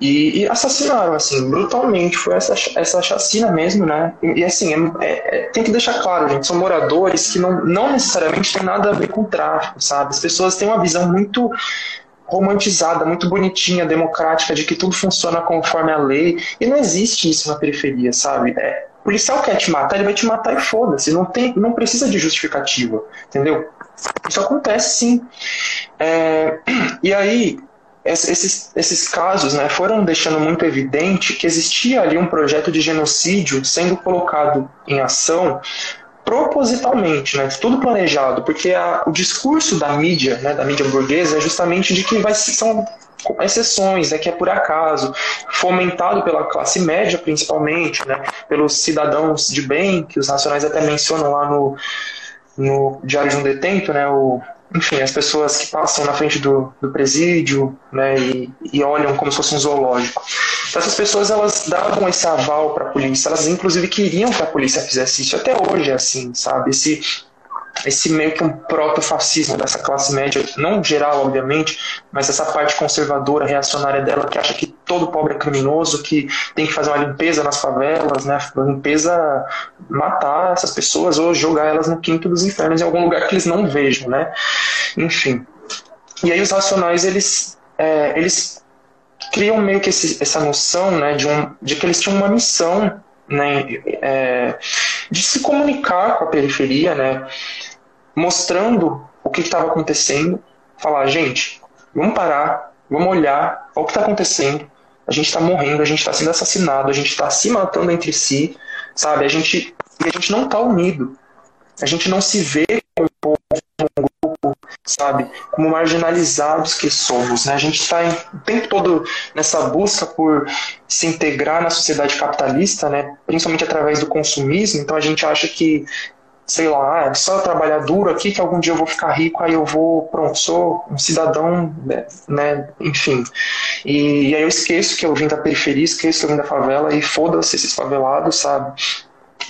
Speaker 2: E, e, assassinaram, assim, brutalmente. Foi essa, essa chacina mesmo, né? E, e assim, é, é, tem que deixar claro, gente, são moradores que não, não necessariamente tem nada a ver com tráfico, sabe? As pessoas têm uma visão muito romantizada, muito bonitinha, democrática, de que tudo funciona conforme a lei. E não existe isso na periferia, sabe? É, o policial quer te matar, ele vai te matar e foda-se. Não, tem, não precisa de justificativa, entendeu? Isso acontece sim. É, e aí, esses, esses casos né, foram deixando muito evidente que existia ali um projeto de genocídio sendo colocado em ação propositalmente, né, tudo planejado, porque a, o discurso da mídia, né, da mídia burguesa, é justamente de que vai, são exceções, né, que é por acaso, fomentado pela classe média principalmente, né, pelos cidadãos de bem, que os nacionais até mencionam lá no, no Diário de um Detento, né, o enfim, as pessoas que passam na frente do, do presídio né, e, e, olham como se fosse um zoológico. Então, essas pessoas elas davam esse aval para a polícia, elas inclusive queriam que a polícia fizesse isso. Até hoje é assim, sabe? Esse, esse meio que um proto-fascismo dessa classe média, não geral, obviamente, mas essa parte conservadora, reacionária dela, que acha que todo pobre é criminoso, que tem que fazer uma limpeza nas favelas, né? Uma limpeza, matar essas pessoas ou jogar elas no quinto dos infernos, em algum lugar que eles não vejam, né? Enfim. E aí os racionais, eles, é, eles criam meio que esse, essa noção, né, de, um, de que eles tinham uma missão, né, é, de se comunicar com a periferia, né, mostrando o que estava acontecendo, falar, gente, vamos parar, vamos olhar o que está acontecendo, a gente está morrendo, a gente está sendo assassinado, a gente está se matando entre si, sabe? A gente e a gente não está unido, a gente não se vê como um povo, como um grupo, sabe? Como marginalizados que somos, né? A gente está o tempo todo nessa busca por se integrar na sociedade capitalista, né? Principalmente através do consumismo. Então a gente acha que sei lá, é só trabalhar duro aqui que algum dia eu vou ficar rico, aí eu vou, pronto, sou um cidadão, né, né enfim. E, e, aí eu esqueço que eu vim da periferia, esqueço que eu vim da favela e foda-se esses favelados, sabe?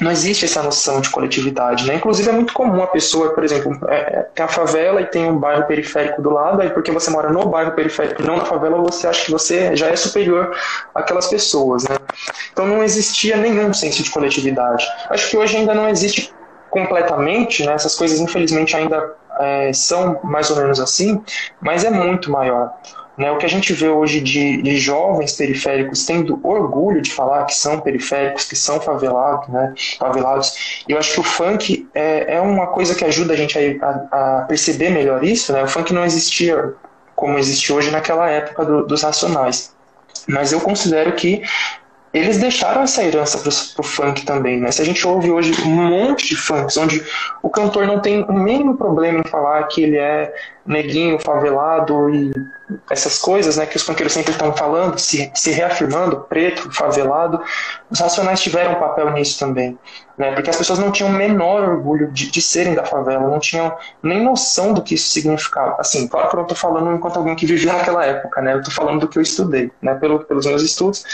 Speaker 2: Não existe essa noção de coletividade, né? Inclusive é muito comum a pessoa, por exemplo, é, é tem a favela e tem um bairro periférico do lado, aí porque você mora no bairro periférico não na favela, você acha que você já é superior àquelas pessoas, né? Então não existia nenhum senso de coletividade. Acho que hoje ainda não existe completamente, né, essas coisas infelizmente ainda é, são mais ou menos assim, mas é muito maior. Né? O que a gente vê hoje de, de, jovens periféricos tendo orgulho de falar que são periféricos, que são favelados, né? favelados, eu acho que o funk é, é uma coisa que ajuda a gente a, a, perceber melhor isso. Né? O funk não existia como existe hoje naquela época do, dos Racionais. Mas eu considero que eles deixaram essa herança pro, pro funk também, né? Se a gente ouve hoje um monte de funks onde o cantor não tem o mínimo problema em falar que ele é neguinho, favelado e essas coisas, né, que os funkeiros sempre estão falando, se, se reafirmando, preto, favelado, os racionais tiveram um papel nisso também, né, porque as pessoas não tinham o menor orgulho de, de serem da favela, não tinham nem noção do que isso significava. Assim, claro que eu não estou falando enquanto alguém que viveu naquela época, né, eu estou falando do que eu estudei, né, pelo, pelos meus estudos,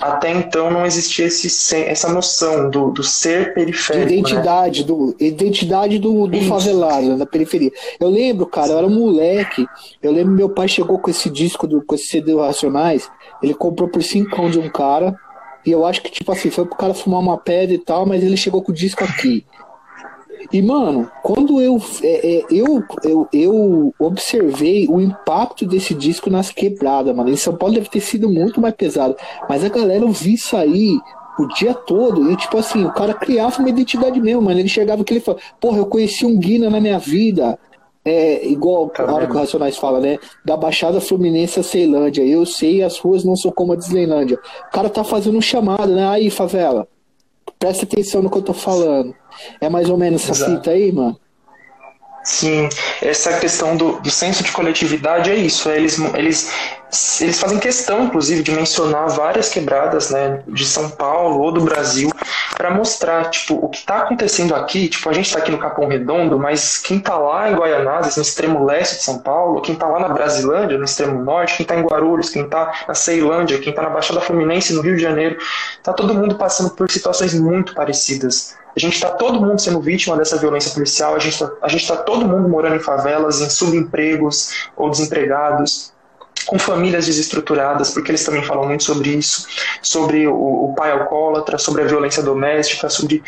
Speaker 2: até então não existia esse, essa noção do, do ser periférico.
Speaker 3: De identidade,
Speaker 2: né?
Speaker 3: do, identidade do, do favelado, né, da periferia. Eu lembro, cara, eu era um moleque. Eu lembro meu pai chegou com esse disco, do, com esse CD do Racionais. Ele comprou por 5 de um cara. E eu acho que, tipo assim, foi pro cara fumar uma pedra e tal, mas ele chegou com o disco aqui. E, mano, quando eu, é, é, eu, eu, eu observei o impacto desse disco nas quebradas, mano. Em São Paulo deve ter sido muito mais pesado. Mas a galera ouvia isso aí o dia todo. E, tipo assim, o cara criava uma identidade mesmo, mano. Ele chegava que ele falava, porra, eu conheci um Guina na minha vida. É, igual a hora que o Racionais fala, né? Da Baixada Fluminense a Ceilândia. Eu sei, as ruas não são como a Disneylândia. O cara tá fazendo um chamado, né? Aí, favela, presta atenção no que eu tô falando. É mais ou menos essa fita aí, mano?
Speaker 2: Sim, essa questão do, do senso de coletividade é isso. É eles, eles, eles fazem questão, inclusive, de mencionar várias quebradas né, de São Paulo ou do Brasil para mostrar tipo, o que está acontecendo aqui. Tipo, a gente está aqui no Capão Redondo, mas quem está lá em Guaianazes, no extremo leste de São Paulo, quem está lá na Brasilândia, no extremo norte, quem está em Guarulhos, quem está na Ceilândia, quem está na Baixada Fluminense, no Rio de Janeiro, está todo mundo passando por situações muito parecidas. A gente está todo mundo sendo vítima dessa violência policial, a gente está tá todo mundo morando em favelas, em subempregos ou desempregados, com famílias desestruturadas, porque eles também falam muito sobre isso, sobre o, o pai alcoólatra, sobre a violência doméstica, sobre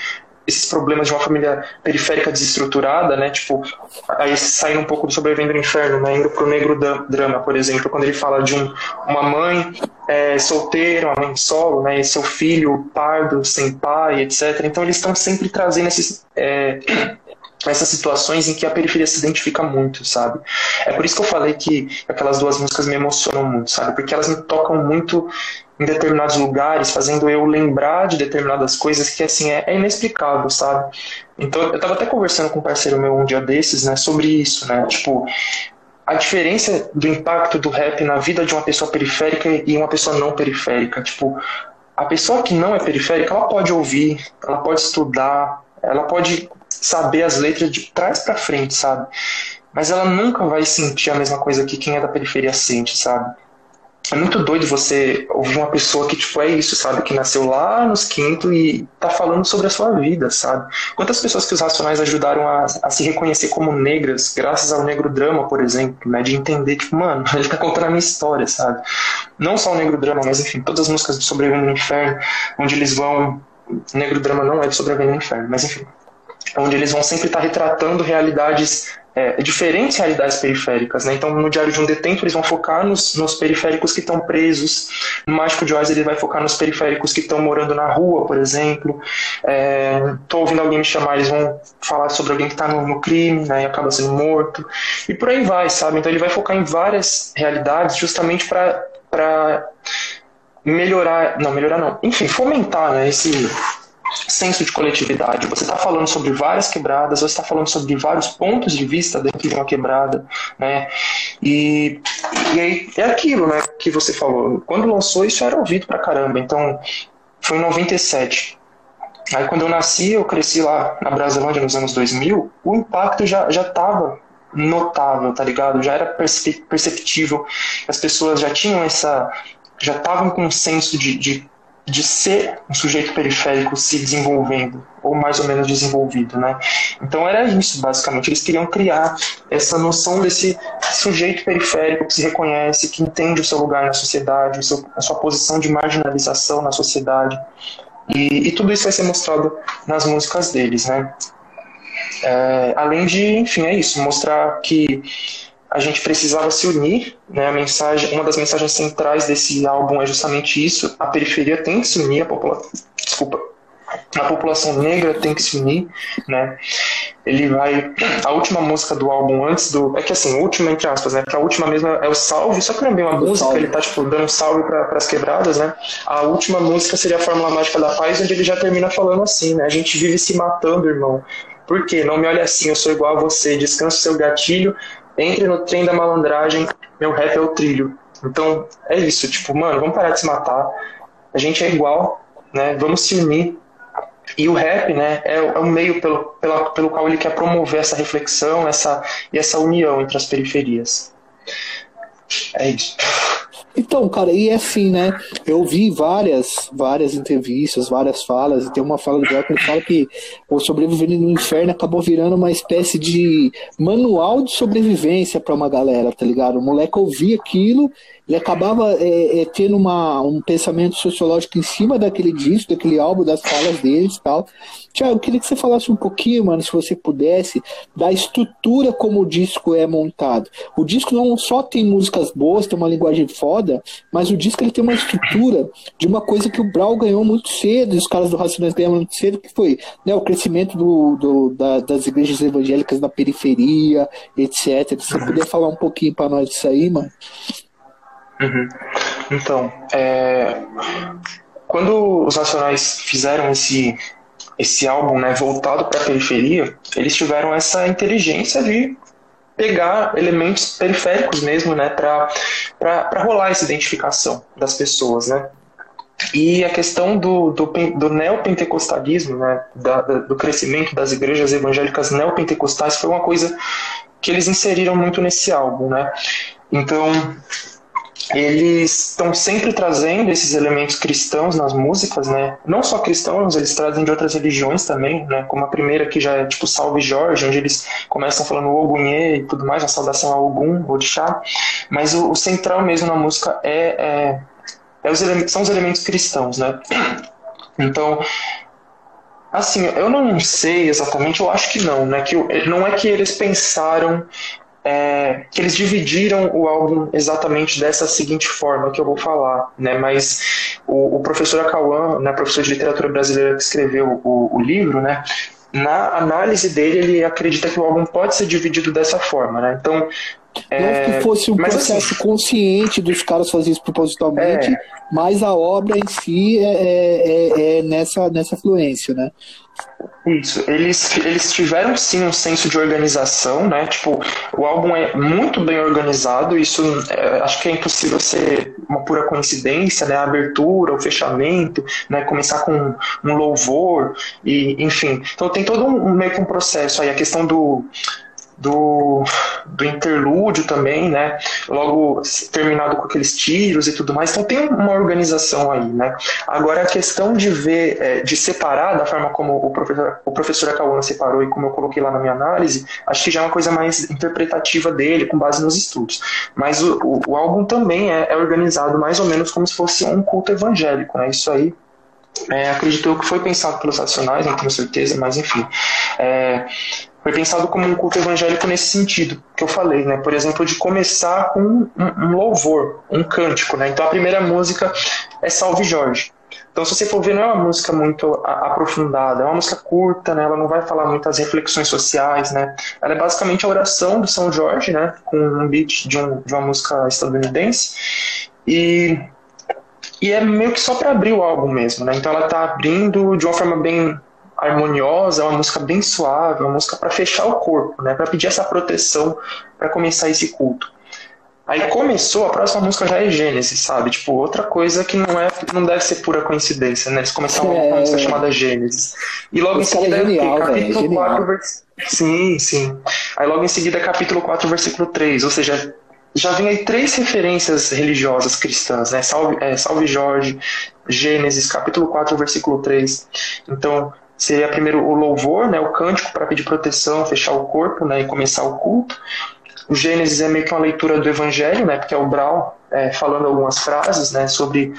Speaker 2: esses problemas de uma família periférica desestruturada, né? Tipo, aí saindo um pouco do sobrevivendo no inferno, né? Indo pro negro drama, por exemplo, quando ele fala de um, uma mãe é, solteira, uma mãe solo, né? E seu filho pardo, sem pai, etc. Então eles estão sempre trazendo esses é, essas situações em que a periferia se identifica muito, sabe? É por isso que eu falei que aquelas duas músicas me emocionam muito, sabe? Porque elas me tocam muito em determinados lugares, fazendo eu lembrar de determinadas coisas que, assim, é, é inexplicável, sabe? Então, eu tava até conversando com um parceiro meu um dia desses, né, sobre isso, né? Tipo, a diferença do impacto do rap na vida de uma pessoa periférica e uma pessoa não periférica. Tipo, a pessoa que não é periférica, ela pode ouvir, ela pode estudar, ela pode saber as letras de trás para frente, sabe? Mas ela nunca vai sentir a mesma coisa que quem é da periferia sente, sabe? é muito doido você ouvir uma pessoa que, tipo, é isso, sabe? Que nasceu lá nos quinto e tá falando sobre a sua vida, sabe? Quantas pessoas que os Racionais ajudaram a, a se reconhecer como negras, graças ao negro drama, por exemplo, né? De entender, tipo, mano, ele tá contando a minha história, sabe? Não só o negro drama, mas enfim, todas as músicas do Sobrevivendo no Inferno, onde eles vão. Negro drama não é de Sobrevivendo no Inferno, mas enfim. Onde eles vão sempre estar retratando realidades é, diferentes realidades periféricas. Né? Então, no Diário de um Detento, eles vão focar nos, nos periféricos que estão presos. No Mágico de Oz, ele vai focar nos periféricos que estão morando na rua, por exemplo. Estou é, ouvindo alguém me chamar, eles vão falar sobre alguém que está no, no, crime né, e acaba sendo morto. E por aí vai, sabe? Então, ele vai focar em várias realidades justamente para melhorar, não, melhorar não, enfim, fomentar né, esse senso de coletividade. Você está falando sobre várias quebradas, você está falando sobre vários pontos de vista dentro de uma quebrada, né? E, e aí é aquilo, né, que você falou. Quando lançou isso era ouvido pra caramba. Então foi em 97. Aí quando eu nasci, eu cresci lá na Brasilândia nos anos 2000, o impacto já já estava notável, tá ligado? Já era perceptível. As pessoas já tinham essa já estavam com um senso de, de de ser um sujeito periférico se desenvolvendo, ou mais ou menos desenvolvido, né? Então era isso, basicamente. Eles queriam criar essa noção desse sujeito periférico que se reconhece, que entende o seu lugar na sociedade, a sua posição de marginalização na sociedade. E, e tudo isso vai ser mostrado nas músicas deles, né? É, além de, enfim, é isso, mostrar que a gente precisava se unir, né? A mensagem, uma das mensagens centrais desse álbum é justamente isso: a periferia tem que se unir, a população, desculpa, a população negra tem que se unir, né? Ele vai, a última música do álbum antes do, é que assim, última entre aspas, né? A última mesmo é o salve, só que não é bem uma música, ele tá tipo dando um salve para as quebradas, né? A última música seria a Fórmula Mágica da Paz, onde ele já termina falando assim, né? A gente vive se matando, irmão. Por quê? Não me olhe assim, eu sou igual a você. Descansa o seu gatilho, entre no trem da malandragem, meu rap é o trilho. Então, é isso, tipo, mano, vamos parar de se matar. A gente é igual, né? Vamos se unir. E o rap, né, é, é o meio pelo, pela, pelo qual ele quer promover essa reflexão essa, e essa união entre as periferias. É isso.
Speaker 3: Então, cara, e é assim, né? Eu vi várias, várias entrevistas, várias falas, e tem uma fala do Joel que ele fala que o Sobrevivendo no Inferno acabou virando uma espécie de manual de sobrevivência para uma galera, tá ligado? O moleque ouvia aquilo ele acabava é, é, tendo uma, um pensamento sociológico em cima daquele disco, daquele álbum, das falas deles e tal. Tiago, eu queria que você falasse um pouquinho, mano, se você pudesse, da estrutura como o disco é montado. O disco não só tem músicas boas, tem uma linguagem foda, mas o disco ele tem uma estrutura de uma coisa que o Brau ganhou muito cedo, e os caras do Racionais ganharam muito cedo, que foi né, o crescimento do, do da, das igrejas evangélicas na periferia, etc. Se você puder falar um pouquinho para nós disso aí, mano.
Speaker 2: Uhum. Então, é, quando os Racionais fizeram esse, esse álbum né, voltado para a periferia, eles tiveram essa inteligência de pegar elementos periféricos mesmo, né, para rolar essa identificação das pessoas, né. E a questão do, do, do neopentecostalismo, né, da, do crescimento das igrejas evangélicas neopentecostais foi uma coisa que eles inseriram muito nesse álbum, né. Então, eles estão sempre trazendo esses elementos cristãos nas músicas, né? Não só cristãos, eles trazem de outras religiões também, né? Como a primeira que já é tipo Salve Jorge, onde eles começam falando Ogunhê e tudo mais, uma saudação a Ogum, Orixá. Mas o, o central mesmo na música é, é, é os elementos, são os elementos cristãos, né? Então, assim, eu não sei exatamente, eu acho que não, né? Que não é que eles pensaram é, que eles dividiram o álbum exatamente dessa seguinte forma que eu vou falar, né? Mas o, o professor Acauã, né, professor de literatura brasileira que escreveu o, o livro, né? Na análise dele, ele acredita que o álbum pode ser dividido dessa forma, né? Então,
Speaker 3: é, não que fosse um processo assim, consciente dos caras fazer isso propositalmente, é, mas a obra em si é, é, é, é nessa, nessa fluência, né?
Speaker 2: Isso, eles, eles tiveram sim um senso de organização, né? Tipo, o álbum é muito bem organizado, isso é, acho que é impossível ser uma pura coincidência, né? A abertura, o fechamento, né? Começar com um louvor, e enfim. Então tem todo um meio que um processo aí, a questão do. Do do interlúdio também, né? Logo terminado com aqueles tiros e tudo mais. Então tem uma organização aí, né? Agora a questão de ver, é, de separar da forma como o professor, o professor Acauana separou e como eu coloquei lá na minha análise, acho que já é uma coisa mais interpretativa dele, com base nos estudos. Mas o, o, o álbum também é, é organizado mais ou menos como se fosse um culto evangélico, né? Isso aí é, acredito que foi pensado pelos racionais, não tenho certeza, mas enfim. É, foi pensado como um culto evangélico nesse sentido que eu falei, né? Por exemplo, de começar com um, um louvor, um cântico, né? Então a primeira música é Salve Jorge. Então, se você for ver, não é uma música muito aprofundada, é uma música curta, né? Ela não vai falar muitas reflexões sociais, né? Ela é basicamente a oração do São Jorge, né? Com um beat de, um, de uma música estadunidense. E e é meio que só para abrir o álbum mesmo, né? Então ela tá abrindo de uma forma bem harmoniosa, é uma música bem suave, uma música para fechar o corpo, né? Para pedir essa proteção para começar esse culto. Aí começou, a próxima música já é Gênesis, sabe? Tipo, outra coisa que não é, não deve ser pura coincidência, né? Eles começaram é... uma música chamada Gênesis. E logo Esse em seguida, é genial, capítulo 4, vers... Sim, sim. Aí logo em seguida, capítulo 4, versículo 3, ou seja, já vem aí três referências religiosas cristãs, né? Salve, é, Salve Jorge, Gênesis, capítulo 4, versículo 3. Então, seria primeiro o louvor, né, o cântico para pedir proteção, fechar o corpo né, e começar o culto. O Gênesis é meio que uma leitura do Evangelho, né, porque é o Brau é, falando algumas frases né, sobre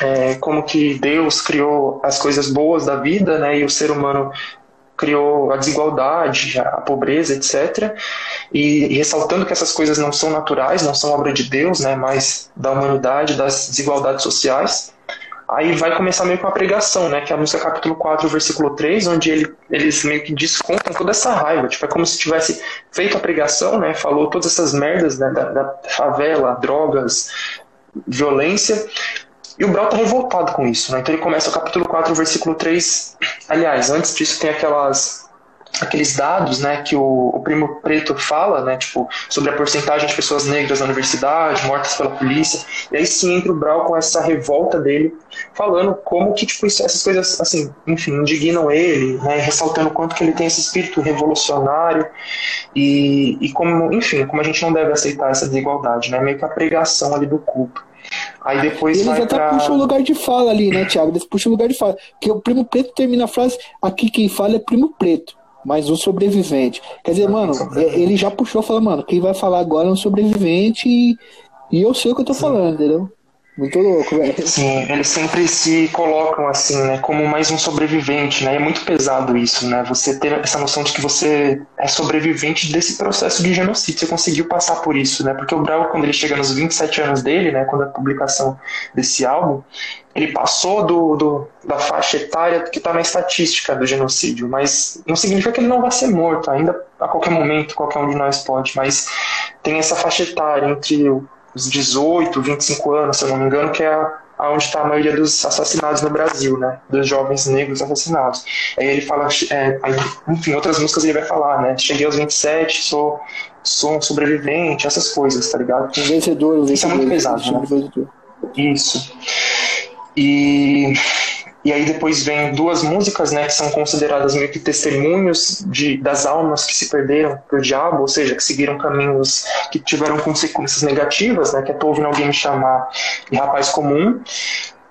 Speaker 2: é, como que Deus criou as coisas boas da vida né, e o ser humano criou a desigualdade, a pobreza, etc. E, e, ressaltando que essas coisas não são naturais, não são obra de Deus, né, mas da humanidade, das desigualdades sociais. Aí vai começar meio com a pregação, né, que é a música capítulo 4, versículo 3, onde ele, eles meio que descontam toda essa raiva, tipo, é como se tivesse feito a pregação, né, falou todas essas merdas né, da, da favela, drogas, violência, e o Brau está revoltado com isso, né? Então ele começa o capítulo 4, versículo 3. Aliás, antes disso tem aquelas aqueles dados, né, que o, o, primo preto fala, né, tipo, sobre a porcentagem de pessoas negras na universidade, mortas pela polícia. E aí sim entra o Brau com essa revolta dele, falando como que tipo isso, essas coisas, assim, enfim, indignam ele, né, ressaltando quanto que ele tem esse espírito revolucionário e, e como, enfim, como a gente não deve aceitar essa desigualdade, né, meio que a pregação ali do culto. Aí depois
Speaker 3: Eles até
Speaker 2: pra...
Speaker 3: puxam o lugar de fala ali, né, Thiago? Eles puxam o lugar de fala. Porque o primo preto termina a frase, aqui quem fala é primo preto, mas o sobrevivente. Quer dizer, mano, é, ele já puxou, falou, mano, quem vai falar agora é um sobrevivente e, e eu sei o que eu tô Sim. falando, entendeu? Muito louco, velho.
Speaker 2: Sim, eles sempre se colocam assim, né, como mais um sobrevivente, né? É muito pesado isso, né? Você ter essa noção de que você é sobrevivente desse processo de genocídio, você conseguiu passar por isso, né? Porque o Brau, quando ele chega nos 27 anos dele, né, quando a publicação desse álbum, ele passou do, do da faixa etária que está na estatística do genocídio, mas não significa que ele não vai ser morto, ainda a qualquer momento, qualquer um de nós pode, mas tem essa faixa etária entre os 18, 25 anos, se eu não me engano, que é onde está a maioria dos assassinados no Brasil, né? Dos jovens negros assassinados. Aí ele fala, é, aí, enfim, outras músicas ele vai falar, né? Cheguei aos 27, sou, sou um sobrevivente, essas coisas, tá ligado?
Speaker 3: Um vencedor, um vencedor.
Speaker 2: Isso é muito pesado, né? Isso. E e aí depois vem duas músicas, né, que são consideradas meio que testemunhos de, das almas que se perderam pro diabo, ou seja, que seguiram caminhos que tiveram consequências negativas, né, que é Tô ouvindo alguém me chamar de rapaz comum,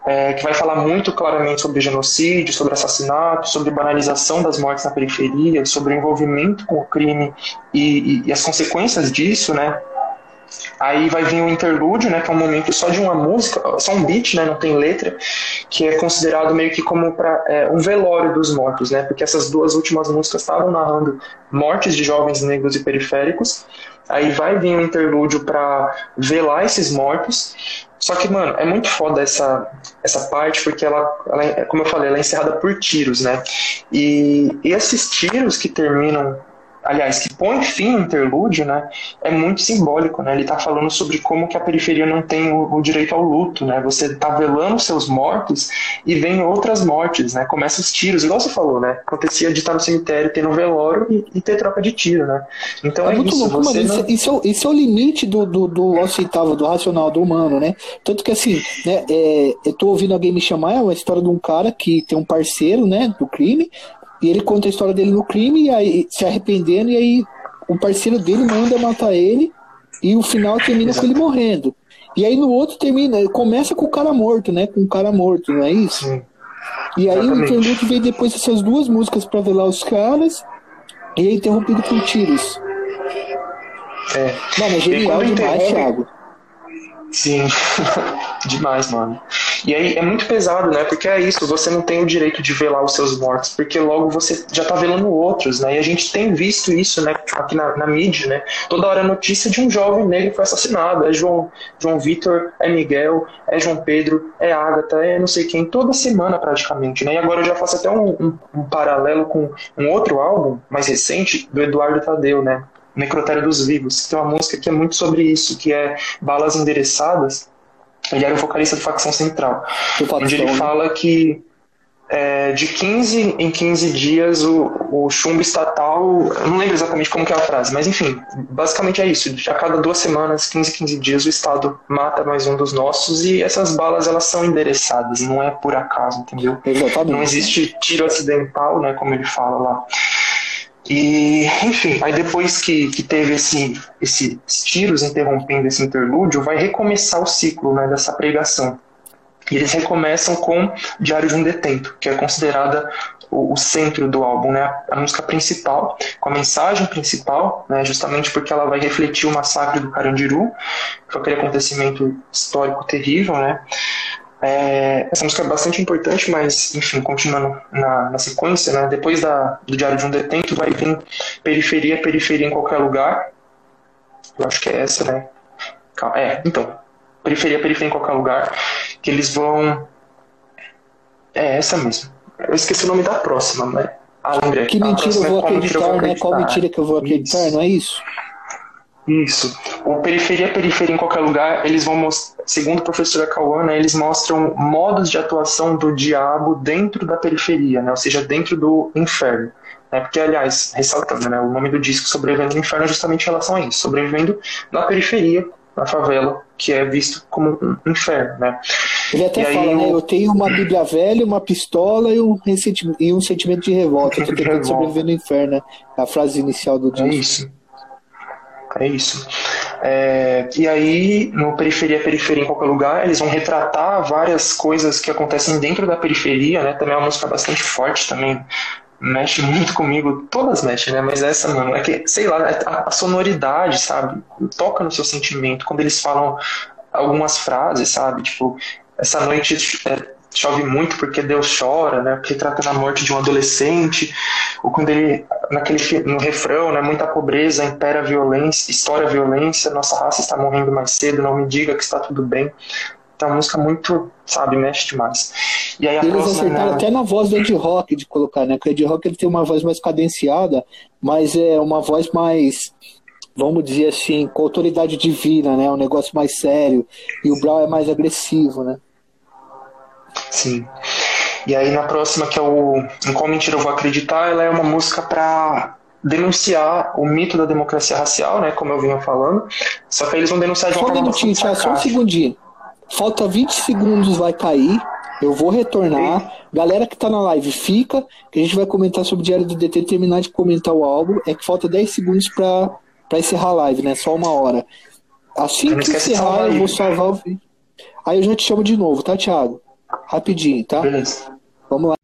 Speaker 2: é, que vai falar muito claramente sobre genocídio, sobre assassinato, sobre banalização das mortes na periferia, sobre o envolvimento com o crime e, e, e as consequências disso, né, Aí vai vir o interlúdio, né, que é um momento só de uma música, só um beat, né, não tem letra, que é considerado meio que como pra, é, um velório dos mortos, né, porque essas duas últimas músicas estavam narrando mortes de jovens negros e periféricos. Aí vai vir o interlúdio para velar esses mortos. Só que, mano, é muito foda essa, essa parte, porque ela, ela, é, como eu falei, ela é encerrada por tiros, né? E, e esses tiros que terminam aliás, que põe fim no interlúdio, né, é muito simbólico, né? Ele está falando sobre como que a periferia não tem o, o direito ao luto, né? Você está velando seus mortos e vem outras mortes, né? Começa os tiros, igual você falou, né? Acontecia de estar no cemitério, ter no velório e, e ter troca de tiro, né? Então é, é muito isso. Louco,
Speaker 3: mano,
Speaker 2: não...
Speaker 3: isso, é, isso, é, o limite do, do, do aceitável, do racional, do humano, né? Tanto que assim, né? É, eu tô ouvindo alguém me chamar, é uma história de um cara que tem um parceiro, né? Do crime, e ele conta a história dele no crime, e aí se arrependendo, e aí o parceiro dele manda matar ele e o final termina Exato. com ele morrendo. E aí no outro termina, começa com o cara morto, né? Com o cara morto, não é isso? Sim. E aí Exatamente. o interlude veio depois dessas duas músicas para velar os caras e é interrompido por tiros.
Speaker 2: É.
Speaker 3: Mano, é genial demais, Thiago.
Speaker 2: Sim, demais, mano. E aí é muito pesado, né? Porque é isso, você não tem o direito de velar os seus mortos, porque logo você já tá velando outros, né? E a gente tem visto isso, né, aqui na, na mídia, né? Toda hora a notícia de um jovem negro foi assassinado. É João, João Vitor, é Miguel, é João Pedro, é Agatha, é não sei quem, toda semana praticamente, né? E agora eu já faço até um, um, um paralelo com um outro álbum mais recente do Eduardo Tadeu, né? Necrotério dos Vivos, tem uma música que é muito sobre isso, que é Balas Endereçadas. Ele era o vocalista do Facção Central, onde ele fala que é, de 15 em 15 dias o, o chumbo estatal, eu não lembro exatamente como que é a frase, mas enfim, basicamente é isso. A cada duas semanas, 15 15 dias, o Estado mata mais um dos nossos e essas balas elas são endereçadas, não é por acaso, entendeu?
Speaker 3: Exatamente.
Speaker 2: Não existe tiro acidental, né, como ele fala lá. E, enfim, aí depois que, que teve esse, esses tiros interrompendo esse interlúdio, vai recomeçar o ciclo né, dessa pregação. E eles recomeçam com Diário de um Detento, que é considerada o, o, centro do álbum, né? A música principal, com a mensagem principal, né? Justamente porque ela vai refletir o massacre do Carandiru, que foi aquele acontecimento histórico terrível, né? É, essa música é bastante importante, mas, enfim, continuando na, na sequência, né, depois da, do Diário de um Detento, vai vir Periferia, Periferia em Qualquer Lugar. Eu acho que é essa, né? É, então. Periferia, Periferia em Qualquer Lugar. Que eles vão. É essa mesmo. Eu esqueci o nome da próxima, né?
Speaker 3: Lembrei. Que mentira eu vou acreditar, né? Qual mentira que eu vou acreditar, não é isso?
Speaker 2: Isso. O periferia, periferia em qualquer lugar, eles vão mostrar, segundo o professor Cauã, né, eles mostram modos de atuação do diabo dentro da periferia, né, ou seja, dentro do inferno. Né, porque, aliás, ressaltando, né, o nome do disco Sobrevivendo no Inferno é justamente em relação a isso, sobrevivendo na periferia, na favela, que é visto como um inferno. Né.
Speaker 3: Ele até e fala, aí, né, eu tenho uma bíblia velha, uma pistola e um, e um sentimento de revolta, estou tentando sobreviver no inferno, né, a frase inicial do disco.
Speaker 2: É isso. É isso. É, e aí, no Periferia, Periferia em qualquer lugar, eles vão retratar várias coisas que acontecem dentro da periferia, né? Também é uma música bastante forte também, mexe muito comigo, todas mexem, né? Mas essa, mano, é que, sei lá, a, a sonoridade, sabe? Toca no seu sentimento. Quando eles falam algumas frases, sabe? Tipo, essa noite é, chove muito porque Deus chora, né? Porque trata da morte de um adolescente, ou quando ele naquele no refrão, né? Muita pobreza, impera a violência, história a violência, nossa raça está morrendo mais cedo, não me diga que está tudo bem. Então, uma música muito, sabe, mexe demais.
Speaker 3: E aí a Eles próxima, acertaram né? até na voz do Ed Rock de colocar, né? Porque o Ed Rock ele tem uma voz mais cadenciada, mas é uma voz mais vamos dizer assim, com autoridade divina, né? Um negócio mais sério. E o Brown é mais agressivo, né?
Speaker 2: Sim. E aí na próxima, que é o Em Qual Mentira Eu Vou Acreditar, ela é uma música para denunciar o mito da democracia racial, né, como eu vinha falando. Só que eles vão denunciar de uma
Speaker 3: só
Speaker 2: forma
Speaker 3: um só um segundinho. Falta 20 segundos, vai cair. Eu vou retornar. Sim. Galera que tá na live, fica, que a gente vai comentar sobre o Diário do DT, terminar de comentar o álbum. É que falta 10 segundos para encerrar a live, né? Só uma hora. Assim que encerrar, eu vou salvar o vídeo. Aí eu já te chamo de novo, tá, Thiago? Rapidinho, tá?
Speaker 2: Beleza.
Speaker 3: Vamos lá.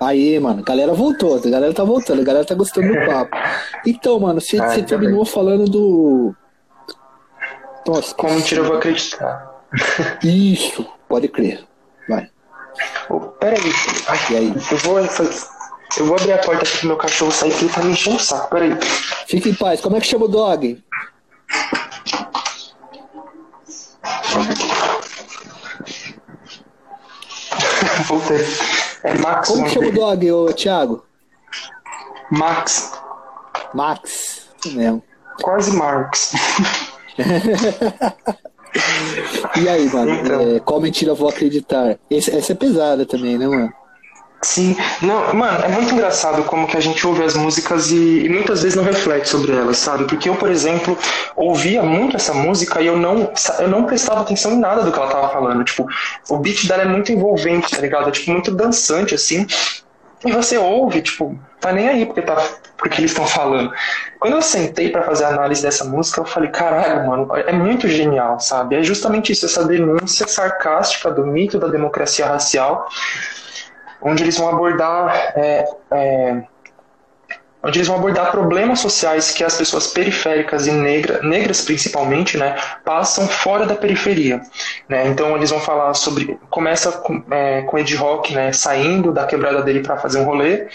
Speaker 3: Aí, mano, a galera voltou, a galera tá voltando, a galera tá gostando do papo. Então, mano, você, ah, você terminou bem. falando do.
Speaker 2: Nossa, Como mentira eu vou acreditar.
Speaker 3: Isso, pode crer. Vai.
Speaker 2: Oh, peraí. Ai, e aí? Eu vou eu vou abrir a porta aqui pro meu cachorro sair, porque ele tá me enchendo o saco. Peraí.
Speaker 3: Fique em paz. Como é que chama o dog?
Speaker 2: Voltei. É Max.
Speaker 3: Como que chama o dog, ô, Thiago?
Speaker 2: Max.
Speaker 3: Max. Mesmo.
Speaker 2: Quase Marx.
Speaker 3: e aí, mano? Então. É, qual mentira eu vou acreditar? Esse, essa é pesada também, né, mano?
Speaker 2: Sim, não, mano, é muito engraçado como que a gente ouve as músicas e, e, muitas vezes não reflete sobre elas, sabe? Porque eu, por exemplo, ouvia muito essa música e eu não, eu não prestava atenção em nada do que ela tava falando. Tipo, o beat dela é muito envolvente, tá ligado? É tipo muito dançante, assim. E você ouve, tipo, tá nem aí porque, tá, porque eles estão falando. Quando eu sentei para fazer a análise dessa música, eu falei, caralho, mano, é muito genial, sabe? É justamente isso, essa denúncia sarcástica do mito da democracia racial onde eles vão abordar é, é, onde eles vão abordar problemas sociais que as pessoas periféricas e negra, negras principalmente, né, passam fora da periferia, né? Então eles vão falar sobre começa com, é, com Ed Rock, né, saindo da quebrada dele para fazer um rolê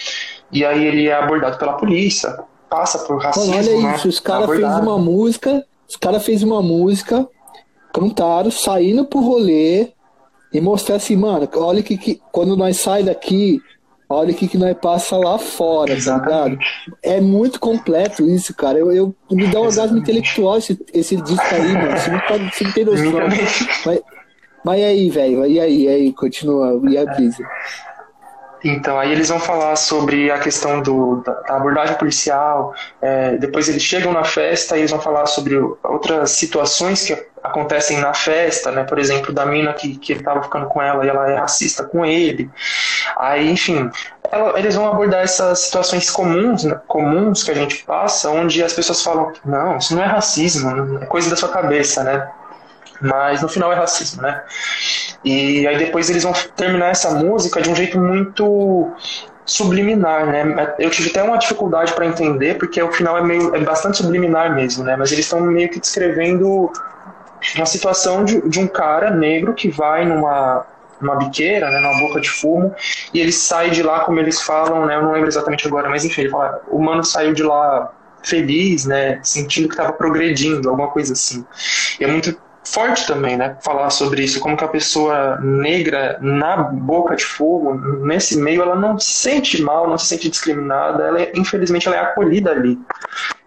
Speaker 2: e aí ele é abordado pela polícia, passa por racismo.
Speaker 3: olha
Speaker 2: né,
Speaker 3: isso, os caras fez uma música, os caras fez uma música, cantaram, saindo pro rolê, e mostrar assim, mano, olha que, que quando nós sai daqui, olha o que, que nós passa lá fora, tá ligado? É muito completo isso, cara. Eu, eu me dá um orgasmo intelectual esse, esse disco aí, mano. Você não, pode, você não tem noção. Mas, mas aí, velho, e aí, e aí, continua, e a brisa.
Speaker 2: Então, aí eles vão falar sobre a questão do, da, da abordagem policial, é, depois eles chegam na festa e eles vão falar sobre outras situações que acontecem na festa, né? Por exemplo, da mina que, que ele estava ficando com ela e ela é racista com ele. Aí, enfim, ela, eles vão abordar essas situações comuns, né? comuns que a gente passa, onde as pessoas falam, não, isso não é racismo, é coisa da sua cabeça, né? Mas no final é racismo, né? E aí depois eles vão terminar essa música de um jeito muito subliminar, né? Eu tive até uma dificuldade para entender porque o final é meio é bastante subliminar mesmo, né? Mas eles estão meio que descrevendo uma situação de, de um cara negro que vai numa uma biqueira, né, numa boca de fumo, e ele sai de lá, como eles falam, né, eu não lembro exatamente agora, mas enfim, ele fala, o mano saiu de lá feliz, né, sentindo que estava progredindo, alguma coisa assim. E é muito forte também, né? Falar sobre isso, como que a pessoa negra na boca de fogo, nesse meio, ela não se sente mal, não se sente discriminada, ela é, infelizmente ela é acolhida ali.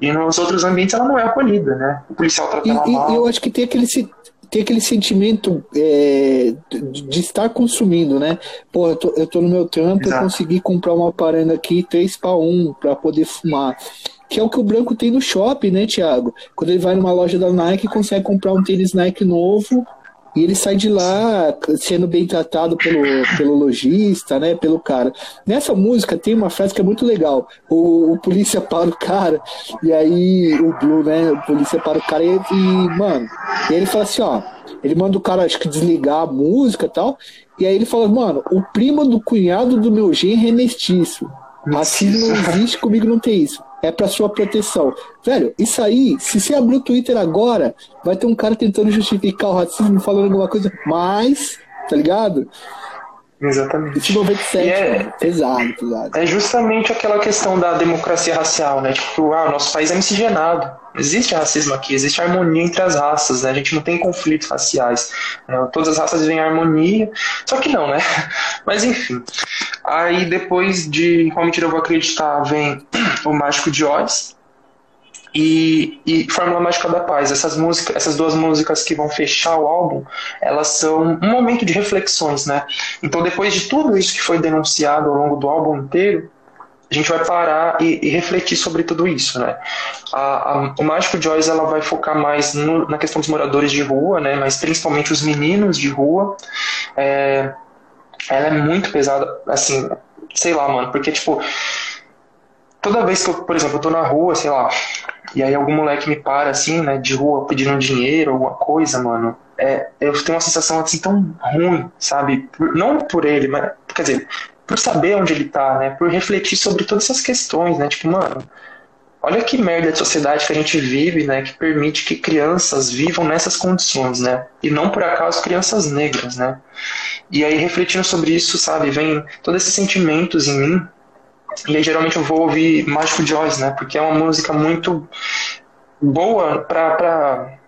Speaker 2: E nos outros ambientes ela não é acolhida, né? O policial trata
Speaker 3: e,
Speaker 2: ela mal.
Speaker 3: E eu acho que tem aquele tem aquele sentimento é, de, estar consumindo, né? Pô, eu tô, eu tô no meu trampo, eu consegui comprar uma paranda aqui, 3 para 1, para poder fumar que é o que o branco tem no shopping, né, Thiago? Quando ele vai numa loja da Nike, consegue comprar um tênis Nike novo e ele sai de lá sendo bem tratado pelo, pelo lojista, né, pelo cara. Nessa música tem uma frase que é muito legal. O, o polícia para o cara e aí o Blue, né, o polícia para o cara e, e mano, e ele fala assim, ó, ele manda o cara acho que desligar a música e tal, e aí ele fala, mano, o primo do cunhado do meu genro é mestiço. Racismo não existe, comigo não tem isso é para sua proteção. Velho, isso aí, se você abrir o Twitter agora, vai ter um cara tentando justificar o racismo, falando alguma coisa, mas, tá ligado?
Speaker 2: Exatamente.
Speaker 3: Isso 97, é, pesado, pesado.
Speaker 2: É justamente aquela questão da democracia racial, né? Tipo, ah, o nosso país é miscigenado. Existe racismo aqui, existe harmonia entre as raças, né? A gente não tem conflitos raciais. Né? Todas as raças vivem em harmonia. Só que não, né? Mas enfim. Aí depois de Qual Mentira Eu Vou Acreditar vem O Mágico de Oz, e, e Fórmula Mágica da Paz. Essas músicas, essas duas músicas que vão fechar o álbum, elas são um momento de reflexões, né? Então, depois de tudo isso que foi denunciado ao longo do álbum inteiro, a gente vai parar e, e refletir sobre tudo isso, né? A, a, o Mágico Joyce ela vai focar mais no, na questão dos moradores de rua, né? Mas principalmente os meninos de rua. É, ela é muito pesada, assim, sei lá, mano, porque tipo toda vez que eu, por exemplo, eu tô na rua, sei lá, e aí algum moleque me para assim, né, de rua pedindo dinheiro, alguma coisa, mano. É, eu tenho uma sensação assim tão ruim, sabe? Não por ele, mas quer dizer, por saber onde ele tá, né? Por refletir sobre todas essas questões, né? Tipo, mano, olha que merda de sociedade que a gente vive, né? Que permite que crianças vivam nessas condições, né? E não por acaso crianças negras, né? E aí refletindo sobre isso, sabe, vem todos esses sentimentos em mim e aí geralmente eu vou ouvir Mágico de Oz, né? Porque é uma música muito boa pra, pra,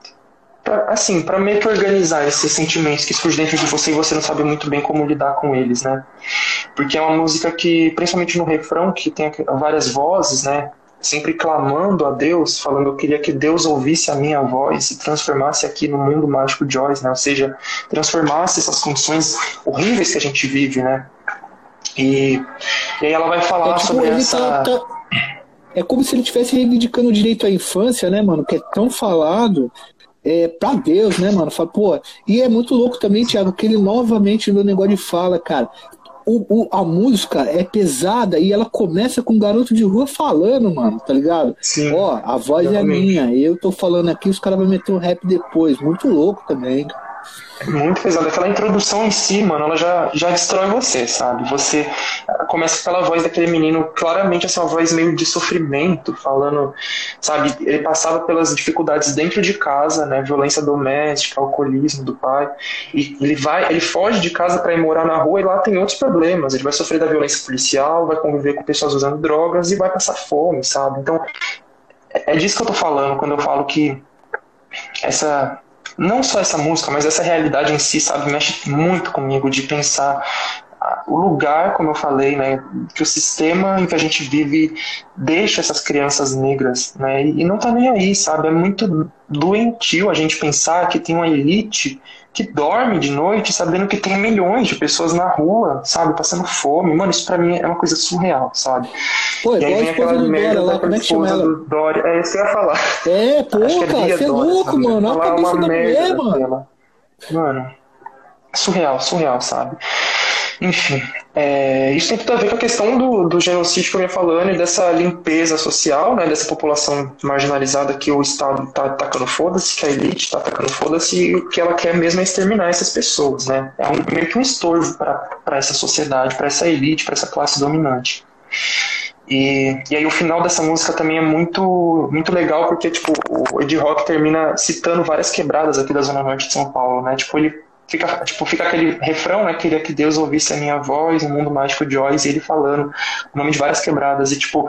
Speaker 2: pra assim, para meio que organizar esses sentimentos que surgem dentro de você e você não sabe muito bem como lidar com eles, né? Porque é uma música que, principalmente no refrão, que tem várias vozes, né? Sempre clamando a Deus, falando eu queria que Deus ouvisse a minha voz e transformasse aqui no mundo mágico de Oz, né? Ou seja, transformasse essas condições horríveis que a gente vive, né? E, e aí ela vai falar
Speaker 3: é, tipo,
Speaker 2: sobre essa.
Speaker 3: Tá, tá... É como se ele estivesse reivindicando o direito à infância, né, mano? Que é tão falado é, pra Deus, né, mano? Fala, pô, e é muito louco também, Thiago, que ele novamente no negócio de fala, cara. O, o, a música é pesada e ela começa com um garoto de rua falando, mano, tá ligado?
Speaker 2: Sim,
Speaker 3: Ó, a voz exatamente. é minha, eu tô falando aqui, os caras vão meter um rap depois. Muito louco também, cara.
Speaker 2: Muito pesado. Aquela introdução em si, mano, ela já, já destrói você, sabe? Você começa pela voz daquele menino, claramente assim, voz meio de sofrimento, falando, sabe? Ele passava pelas dificuldades dentro de casa, né? Violência doméstica, alcoolismo do pai. E ele vai, ele foge de casa para ir morar na rua e lá tem outros problemas. Ele vai sofrer da violência policial, vai conviver com pessoas usando drogas e vai passar fome, sabe? Então, é disso que eu tô falando quando eu falo que essa não só essa música, mas essa realidade em si, sabe, mexe muito comigo de pensar o lugar, como eu falei, né, que o sistema em que a gente vive deixa essas crianças negras, né, e não tá nem aí, sabe? É muito doentio a gente pensar que tem uma elite que dorme de noite sabendo que tem milhões de pessoas na rua, sabe, passando fome. Mano, isso pra mim é uma coisa surreal, sabe?
Speaker 3: Pô, e aí vem aquela merda lá, como é que chama ela?
Speaker 2: Do Dória. É isso que eu ia falar.
Speaker 3: É, pô, é cara, você é louco, mano. Olha a cabeça da mulher, mano.
Speaker 2: Mano, surreal, surreal, sabe? Enfim, é, isso tem tudo a ver com a questão do, do genocídio que eu ia falando e dessa limpeza social, né, dessa população marginalizada que o Estado está atacando foda-se, que a elite está atacando foda-se e o que ela quer mesmo é exterminar essas pessoas. Né? É um, meio que um estorvo para essa sociedade, para essa elite, para essa classe dominante. E, e aí o final dessa música também é muito, muito legal, porque tipo, o Ed Rock termina citando várias quebradas aqui da Zona Norte de São Paulo, né? Tipo, ele fica, tipo, fica aquele refrão, né? Queria que Deus ouvisse a minha voz, o mundo mágico de Oz, e ele falando o nome de várias quebradas. E, tipo,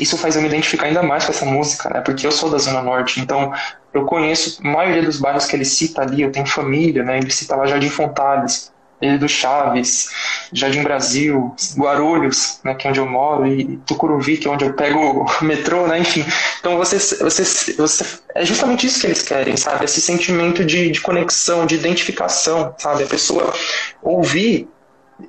Speaker 2: isso faz eu me identificar ainda mais com essa música, né? Porque eu sou da Zona Norte, então eu conheço a maioria dos bairros que ele cita ali, eu tenho família, né? Ele cita lá Jardim Fontales, ele do Chaves, Jardim Brasil, Guarulhos, né, que é onde eu moro, e Tucuruvi, que é onde eu pego o metrô, né, enfim. Então você, você, você, é justamente isso que eles querem, sabe? Esse sentimento de, de conexão, de identificação, sabe? A pessoa ouvir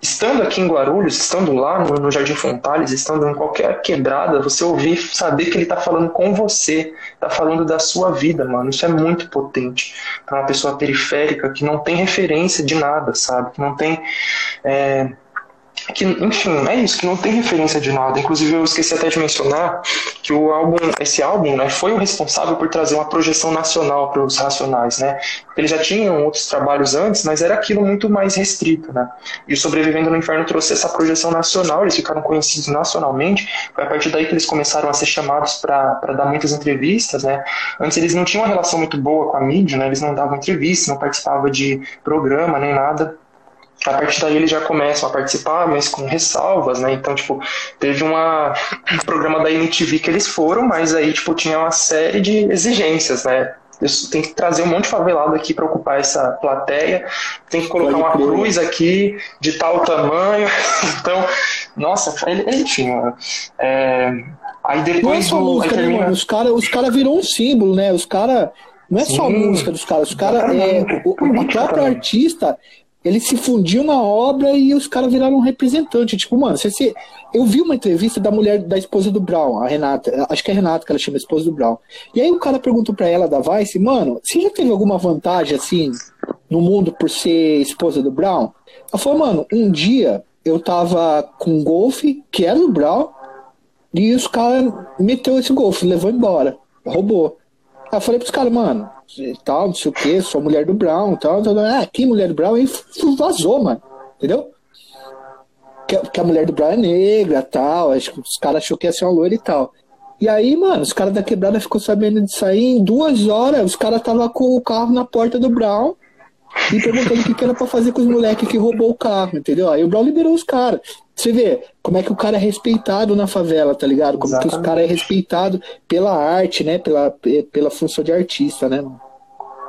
Speaker 2: estando aqui em Guarulhos, estando lá no, no, Jardim Fontales, estando em qualquer quebrada, você ouvir, saber que ele está falando com você, está falando da sua vida, mano. Isso é muito potente para uma pessoa periférica que não tem referência de nada, sabe? Que não tem. É, que, enfim, é isso, que não tem referência de nada. Inclusive, eu esqueci até de mencionar que o álbum, esse álbum, né, foi o responsável por trazer uma projeção nacional para os Racionais, né? Eles já tinham outros trabalhos antes, mas era aquilo muito mais restrito, né? E o Sobrevivendo no Inferno trouxe essa projeção nacional, eles ficaram conhecidos nacionalmente. Foi a partir daí que eles começaram a ser chamados para dar muitas entrevistas, né? Antes eles não tinham uma relação muito boa com a mídia, né? Eles não davam entrevistas, não participavam de programa nem nada a partir daí eles já começam a participar, mas com ressalvas, né? Então, tipo, teve uma, um programa da MTV que eles foram, mas aí, tipo, tinha uma série de exigências, né? Tem que trazer um monte de favelado aqui para ocupar essa plateia, tem que colocar uma cruz aqui de tal tamanho. Então, nossa, enfim, é... aí depois
Speaker 3: Não é música, né, termina... né, Os caras os cara virou um símbolo, né? Os caras. Não é só a música dos caras, os caras. É, o, o próprio artista ele se fundiu na obra e os caras viraram um representante. Tipo, mano, você, se... eu vi uma entrevista da mulher, da esposa do Brown, a Renata, acho que é a Renata que ela chama, a esposa do Brown. E aí o cara perguntou pra ela da Vice, mano, você já teve alguma vantagem, assim, no mundo por ser esposa do Brown? Ela falou, mano, um dia eu tava com um golfe, que era do Brown, e os caras meteu esse golfe, levou embora, roubou. Aí eu falei pros caras, mano, tal, não sei o que, sou mulher do Brown, tal, tal, tal. Ah, que mulher do Brown? E vazou, mano. Entendeu? Que, que, a mulher do Brown é negra, tal. Acho que os caras achou que ia ser uma loira e tal. E aí, mano, os caras da quebrada ficou sabendo disso aí. Em duas horas, os caras estavam com o carro na porta do Brown e perguntando o que, que era pra fazer com os moleques que roubou o carro, entendeu? Aí o Brown liberou os caras. Você vê como é que o cara é respeitado na favela, tá ligado? Como Exatamente. que os cara é respeitado pela arte, né? Pela, pela função de artista, né?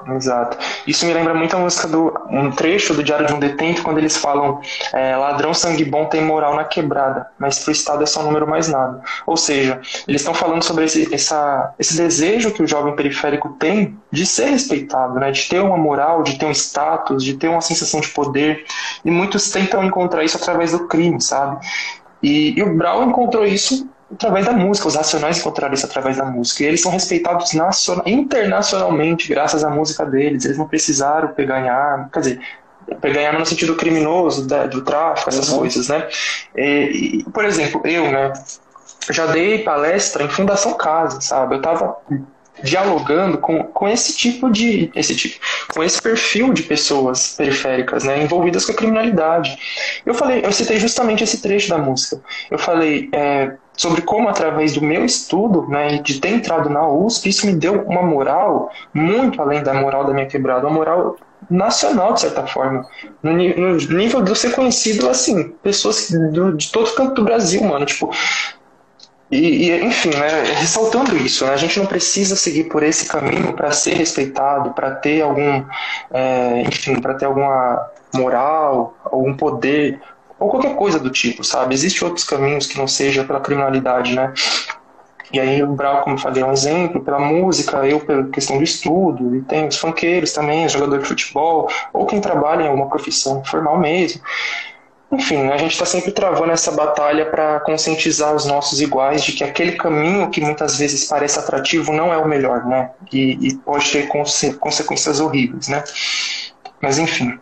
Speaker 2: Exato. Isso me lembra muito a música do um trecho do Diário de um Detento quando eles falam é, ladrão sangue bom tem moral na quebrada, mas pro Estado é só número mais nada. Ou seja, eles estão falando sobre esse, essa, esse desejo que o jovem periférico tem de ser respeitado, né? De ter uma moral, de ter um status, de ter uma sensação de poder. E muitos tentam encontrar isso através do crime, sabe? E, e o Brown encontrou isso através da música. Os Racionais encontraram isso através da música. E eles são respeitados nacional, internacionalmente graças à música deles. Eles não precisaram pegar em arma. Quer dizer, pegar em arma no sentido criminoso, da, do tráfico, essas uhum. coisas, né? E, e, por exemplo, eu, né? Já dei palestra em Fundação Casa, sabe? Eu tava dialogando com, com esse tipo de esse tipo, com esse perfil de pessoas periféricas, né, envolvidas com a criminalidade. Eu falei, eu citei justamente esse trecho da música. Eu falei é, sobre como através do meu estudo, né, e de ter entrado na USP, isso me deu uma moral muito além da moral da minha quebrada, uma moral nacional de certa forma, no, no nível de eu ser conhecido assim, pessoas do, de todo canto do Brasil, mano, tipo e, e, enfim, né, ressaltando isso, né, a gente não precisa seguir por esse caminho para ser respeitado, para ter algum, é, enfim, para ter alguma moral, algum poder ou qualquer coisa do tipo, sabe? Existem outros caminhos que não seja pela criminalidade, né? E aí o Brau, como eu falei, é um exemplo, pela música, eu pela questão do estudo, e tem os funkeiros também, os jogadores de futebol, ou quem trabalha em alguma profissão formal mesmo. Enfim, a gente está sempre travando essa batalha para conscientizar os nossos iguais de que aquele caminho que muitas vezes parece atrativo não é o melhor, né? E, e pode ter conse consequências horríveis, né? Mas enfim.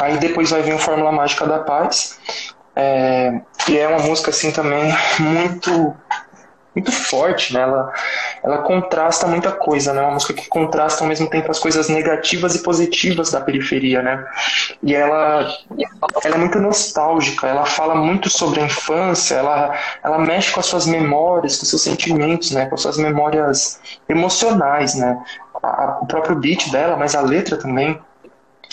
Speaker 2: Aí depois vai vir o Fórmula Mágica da Paz, é, que é uma música assim também muito muito forte, né? Ela, ela contrasta muita coisa, né? Uma música que contrasta ao mesmo tempo as coisas negativas e positivas da periferia, né? E ela, ela é muito nostálgica, ela fala muito sobre a infância, ela, ela mexe com as suas memórias, com seus sentimentos, né? Com as suas memórias emocionais, né? A, o próprio beat dela, mas a letra também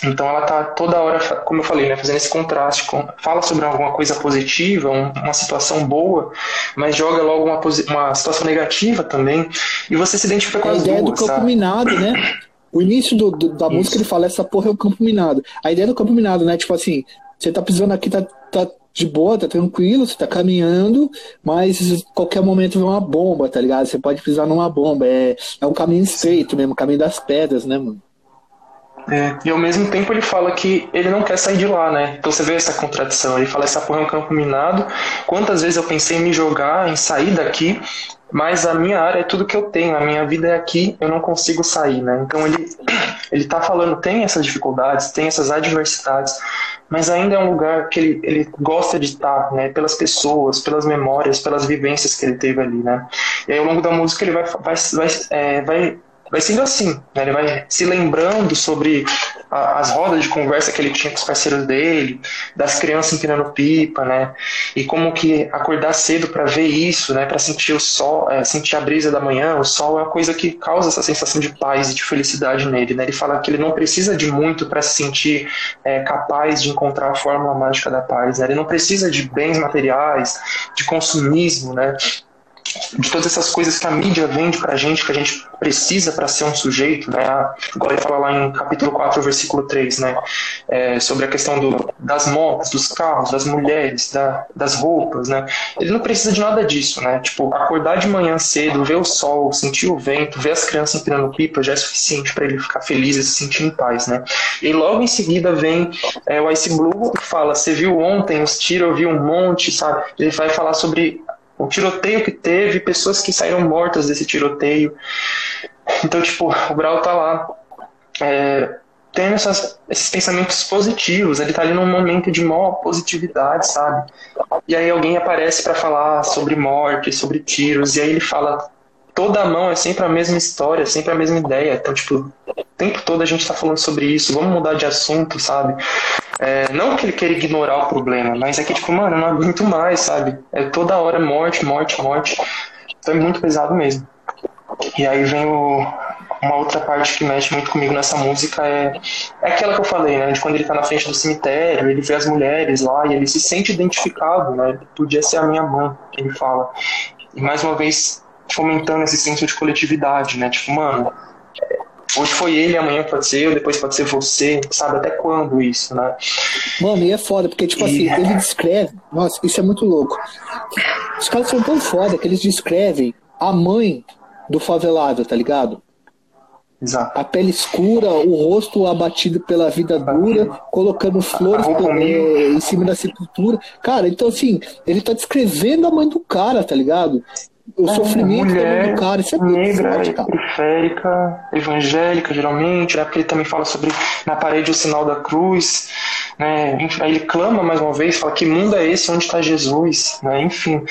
Speaker 2: então ela tá toda hora, como eu falei, né, fazendo esse contraste, com, fala sobre alguma coisa positiva, um, uma situação boa, mas joga logo uma, uma situação negativa também, e você se identifica com
Speaker 3: a
Speaker 2: as
Speaker 3: ideia
Speaker 2: duas,
Speaker 3: do campo minado, né? O início do, do, da Isso. música ele fala essa porra é o campo minado. A ideia do campo minado, né? Tipo assim, você tá pisando aqui, tá, tá de boa, tá tranquilo, você tá caminhando, mas qualquer momento vem uma bomba, tá ligado? Você pode pisar numa bomba. É, é um caminho estreito mesmo, caminho das pedras, né, mano?
Speaker 2: É, e ao mesmo tempo ele fala que ele não quer sair de lá, né? Então você vê essa contradição. Ele fala: essa porra é um campo minado. Quantas vezes eu pensei em me jogar, em sair daqui, mas a minha área é tudo que eu tenho, a minha vida é aqui, eu não consigo sair, né? Então ele, ele tá falando: tem essas dificuldades, tem essas adversidades, mas ainda é um lugar que ele, ele gosta de estar, né? Pelas pessoas, pelas memórias, pelas vivências que ele teve ali, né? E aí ao longo da música ele vai, vai, vai, é, vai vai sendo assim, né? ele vai se lembrando sobre a, as rodas de conversa que ele tinha com os parceiros dele, das crianças empinando pipa, né? E como que acordar cedo para ver isso, né? Para sentir o sol, é, sentir a brisa da manhã, o sol é uma coisa que causa essa sensação de paz e de felicidade nele, né? Ele fala que ele não precisa de muito para se sentir é, capaz de encontrar a fórmula mágica da paz, né? Ele não precisa de bens materiais, de consumismo, né? De todas essas coisas que a mídia vende pra gente, que a gente precisa para ser um sujeito, né? Agora ele fala lá em capítulo 4, versículo 3, né? É, sobre a questão do, das motos, dos carros, das mulheres, da, das roupas, né? Ele não precisa de nada disso, né? Tipo, acordar de manhã cedo, ver o sol, sentir o vento, ver as crianças empinando pipa já é suficiente para ele ficar feliz e se sentir em paz, né? E logo em seguida vem é, o Ice Blue que fala, você viu ontem os tiros, eu vi um monte, sabe? Ele vai falar sobre o tiroteio que teve, pessoas que saíram mortas desse tiroteio. Então, tipo, o Brau tá lá é, tendo essas, esses pensamentos positivos, ele tá ali num momento de maior positividade, sabe? E aí alguém aparece para falar sobre morte, sobre tiros, e aí ele fala toda a mão é sempre a mesma história, sempre a mesma ideia. Então, tipo, o tempo todo a gente tá falando sobre isso, vamos mudar de assunto, sabe? É, não que ele queira ignorar o problema, mas é que, tipo, mano, eu não aguento mais, sabe? É toda hora morte, morte, morte. Então é muito pesado mesmo. E aí vem o, uma outra parte que mexe muito comigo nessa música é, é aquela que eu falei, né? De quando ele tá na frente do cemitério, ele vê as mulheres lá e ele se sente identificado, né? Podia ser a minha mãe, que ele fala. E mais uma vez fomentando esse senso de coletividade, né? Tipo, mano, Hoje foi ele, amanhã pode ser eu, depois pode ser você, sabe até quando isso, né?
Speaker 3: Mano, e é foda, porque, tipo e... assim, ele descreve. Nossa, isso é muito louco. Os caras são tão foda que eles descrevem a mãe do favelado, tá ligado?
Speaker 2: Exato.
Speaker 3: A pele escura, o rosto abatido pela vida dura, colocando flores é, em cima da sepultura. Cara, então assim, ele tá descrevendo a mãe do cara, tá ligado? O é, sofrimento mulher, do cara, isso é
Speaker 2: negra, forte, cara. periférica, evangélica, geralmente, né? Porque ele também fala sobre na parede o sinal da cruz, né? Aí ele clama mais uma vez, fala que mundo é esse onde está Jesus, né? Enfim,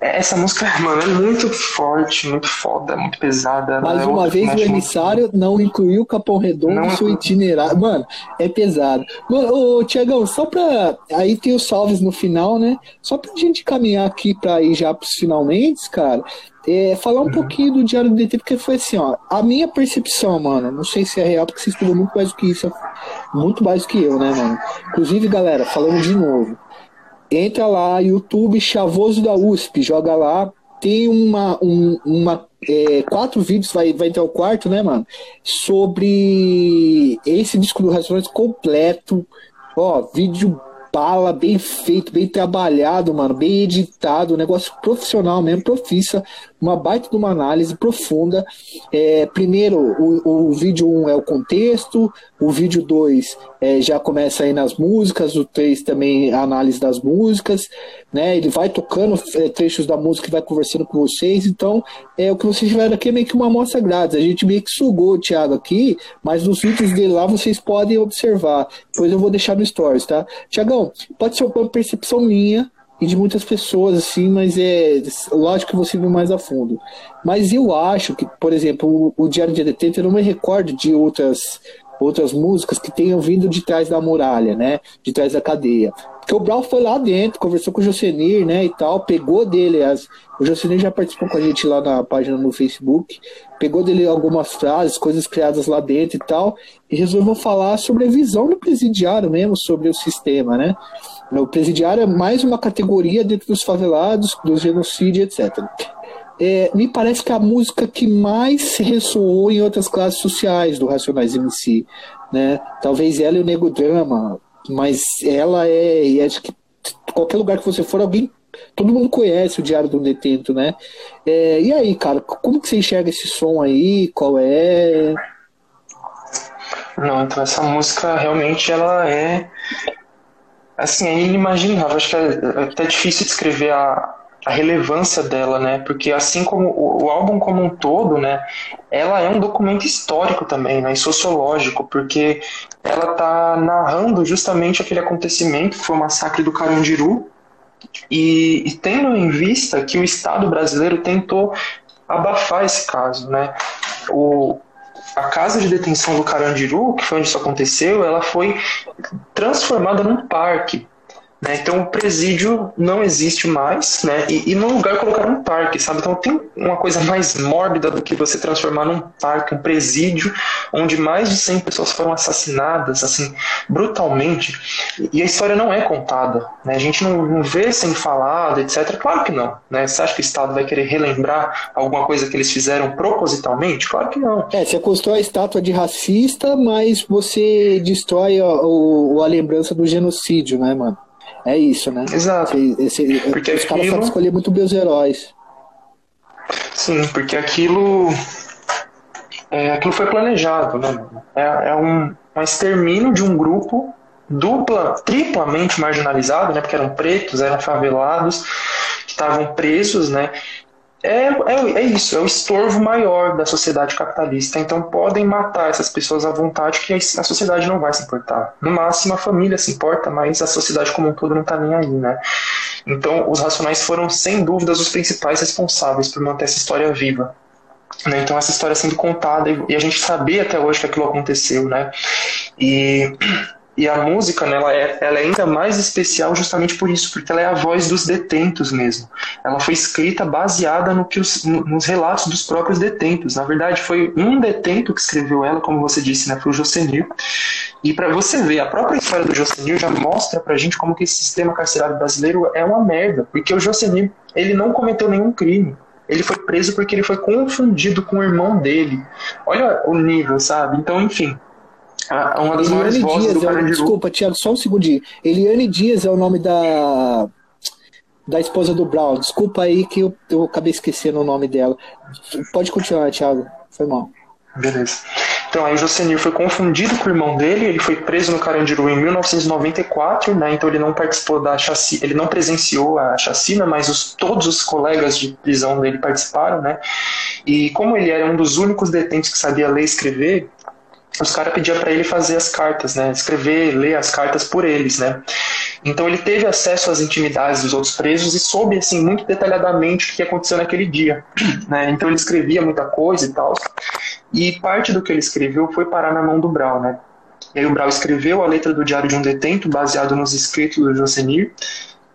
Speaker 2: essa música, mano, é muito forte, muito foda, muito pesada.
Speaker 3: Mais né? uma vez o emissário muito... não incluiu o Capão Redondo no seu itinerário. Mano, é pesado. Mano, ô, Tiagão, só pra. Aí tem os salves no final, né? Só pra gente caminhar aqui pra ir já pros finalmente, cara. É, falar um uhum. pouquinho do Diário do DT, porque foi assim, ó. A minha percepção, mano, não sei se é real, porque você estudou muito mais do que isso, muito mais do que eu, né, mano? Inclusive, galera, falando de novo entra lá, YouTube Chavoso da USP, joga lá, tem uma, um, uma é, quatro vídeos, vai, vai entrar o quarto, né, mano? Sobre esse disco do Racionais completo. Ó, vídeo bala, bem feito, bem trabalhado, mano, bem editado, negócio profissional mesmo, profissa, uma baita de uma análise profunda. É, primeiro, o, o vídeo 1 um é o contexto, o vídeo 2 é, já começa aí nas músicas, o 3 também a análise das músicas, né? Ele vai tocando é, trechos da música e vai conversando com vocês, então é o que vocês tiveram aqui é meio que uma amostra grátis. A gente meio que sugou o Thiago aqui, mas nos vídeos dele lá vocês podem observar. Depois eu vou deixar no stories, tá? Tiagão, pode ser uma percepção minha, e de muitas pessoas, assim, mas é lógico que você viu mais a fundo. Mas eu acho que, por exemplo, o, o Diário de Detento, eu não me recordo de outras, outras músicas que tenham vindo de trás da muralha, né? De trás da cadeia. Porque o Brau foi lá dentro, conversou com o Josenir, né, e tal, pegou dele as. O Josenir já participou com a gente lá na página no Facebook, pegou dele algumas frases, coisas criadas lá dentro e tal, e resolveu falar sobre a visão do presidiário mesmo, sobre o sistema, né? O presidiário é mais uma categoria dentro dos favelados, do genocídio, etc. É, me parece que a música que mais ressoou em outras classes sociais do Racionais MC, né? Talvez ela e o Nego Drama, mas ela é, e acho que qualquer lugar que você for, alguém, todo mundo conhece o Diário do Detento, né? É, e aí, cara, como que você enxerga esse som aí? Qual é?
Speaker 2: Não, então essa música realmente ela é assim, é inimaginável. Acho que é, é até difícil descrever a, a relevância dela, né? Porque assim como o, o, álbum como um todo, né? Ela é um documento histórico também, né? E sociológico, porque ela tá narrando justamente aquele acontecimento que foi o massacre do Carandiru e, e tendo em vista que o Estado brasileiro tentou abafar esse caso, né? O, a casa de detenção do Carandiru, que foi onde isso aconteceu, ela foi transformada num parque. Né? Então o presídio não existe mais, né? E, e no lugar colocaram um parque, sabe? Então tem uma coisa mais mórbida do que você transformar num parque, um presídio, onde mais de 100 pessoas foram assassinadas, assim, brutalmente. E a história não é contada, né? A gente não, não vê sendo falado, etc. Claro que não, né? Você acha que o Estado vai querer relembrar alguma coisa que eles fizeram propositalmente? Claro que não.
Speaker 3: É, você constrói a estátua de racista, mas você destrói a, a, a lembrança do genocídio, né, mano? É isso, né?
Speaker 2: Exato.
Speaker 3: Esse, esse, porque os aquilo... caras sabem escolher muito bem os heróis.
Speaker 2: Sim, porque aquilo. É, aquilo foi planejado, né? É, é um, um extermínio de um grupo dupla, triplamente marginalizado, né? Porque eram pretos, eram favelados, que estavam presos, né? É, é, é, isso, é o estorvo maior da sociedade capitalista. Então podem matar essas pessoas à vontade que a sociedade não vai se importar. No máximo a família se importa, mas a sociedade como um todo não está nem aí, né? Então os racionais foram sem dúvidas os principais responsáveis por manter essa história viva. Né? Então essa história sendo contada e a gente sabia até hoje que aquilo aconteceu, né? E e a música, né, ela, é, ela é ainda mais especial justamente por isso, porque ela é a voz dos detentos mesmo. Ela foi escrita baseada no que os, no, nos relatos dos próprios detentos. Na verdade, foi um detento que escreveu ela, como você disse, né, foi o Josenil. E para você ver, a própria história do Josenil já mostra pra gente como que esse sistema carcerário brasileiro é uma merda, porque o Josenil, ele não cometeu nenhum crime. ele foi preso porque ele foi confundido com o irmão dele. Olha o nível, sabe? Então, enfim,
Speaker 3: uma das Eliane Dias, é, desculpa, Tiago, só um segundinho. Eliane Dias é o nome da da esposa do Brown. Desculpa aí que eu, eu acabei esquecendo o nome dela. Pode continuar, Thiago. Foi mal.
Speaker 2: Beleza. Então aí o Josenir foi confundido com o irmão dele, ele foi preso no Carandiru em 1994, né? Então ele não participou da chacina, ele não presenciou a chacina, mas os, todos os colegas de prisão dele participaram, né? E como ele era um dos únicos detentos que sabia ler e escrever, os caras pediam para ele fazer as cartas, né? Escrever, ler as cartas por eles, né? Então ele teve acesso às intimidades dos outros presos e soube assim muito detalhadamente o que aconteceu naquele dia, né? Então ele escrevia muita coisa e tal. E parte do que ele escreveu foi parar na mão do Brau, né? E aí o Brau escreveu a letra do Diário de um Detento, baseado nos escritos do Josenir,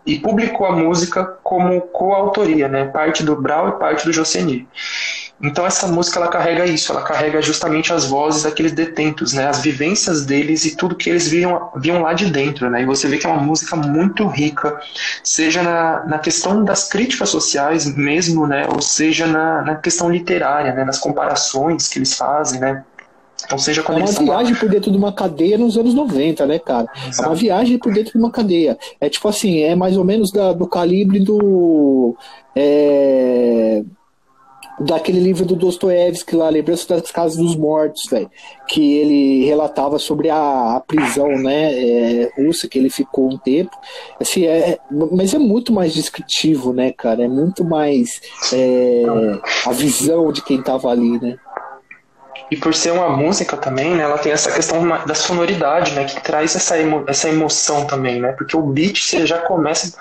Speaker 2: e publicou a música como coautoria, né? Parte do Brau e parte do Josenir. Então essa música ela carrega isso, ela carrega justamente as vozes daqueles detentos, né, as vivências deles e tudo que eles viam, viam lá de dentro, né, e você vê que é uma música muito rica, seja na, na questão das críticas sociais mesmo, né, ou seja na, na questão literária, né, nas comparações que eles fazem, né,
Speaker 3: então, seja quando é uma viagem lá... por dentro de uma cadeia nos anos 90, né, cara? Exato. É uma viagem por dentro de uma cadeia. É tipo assim, é mais ou menos da, do calibre do. É daquele livro do Dostoiévski lá, Lembrança das Casas dos Mortos, velho, que ele relatava sobre a, a prisão, né, é, russa, que ele ficou um tempo, assim, é, mas é muito mais descritivo, né, cara, é muito mais é, a visão de quem tava ali, né.
Speaker 2: E por ser uma música também, né, ela tem essa questão da sonoridade, né, que traz essa, emo essa emoção também, né, porque o beat você já começa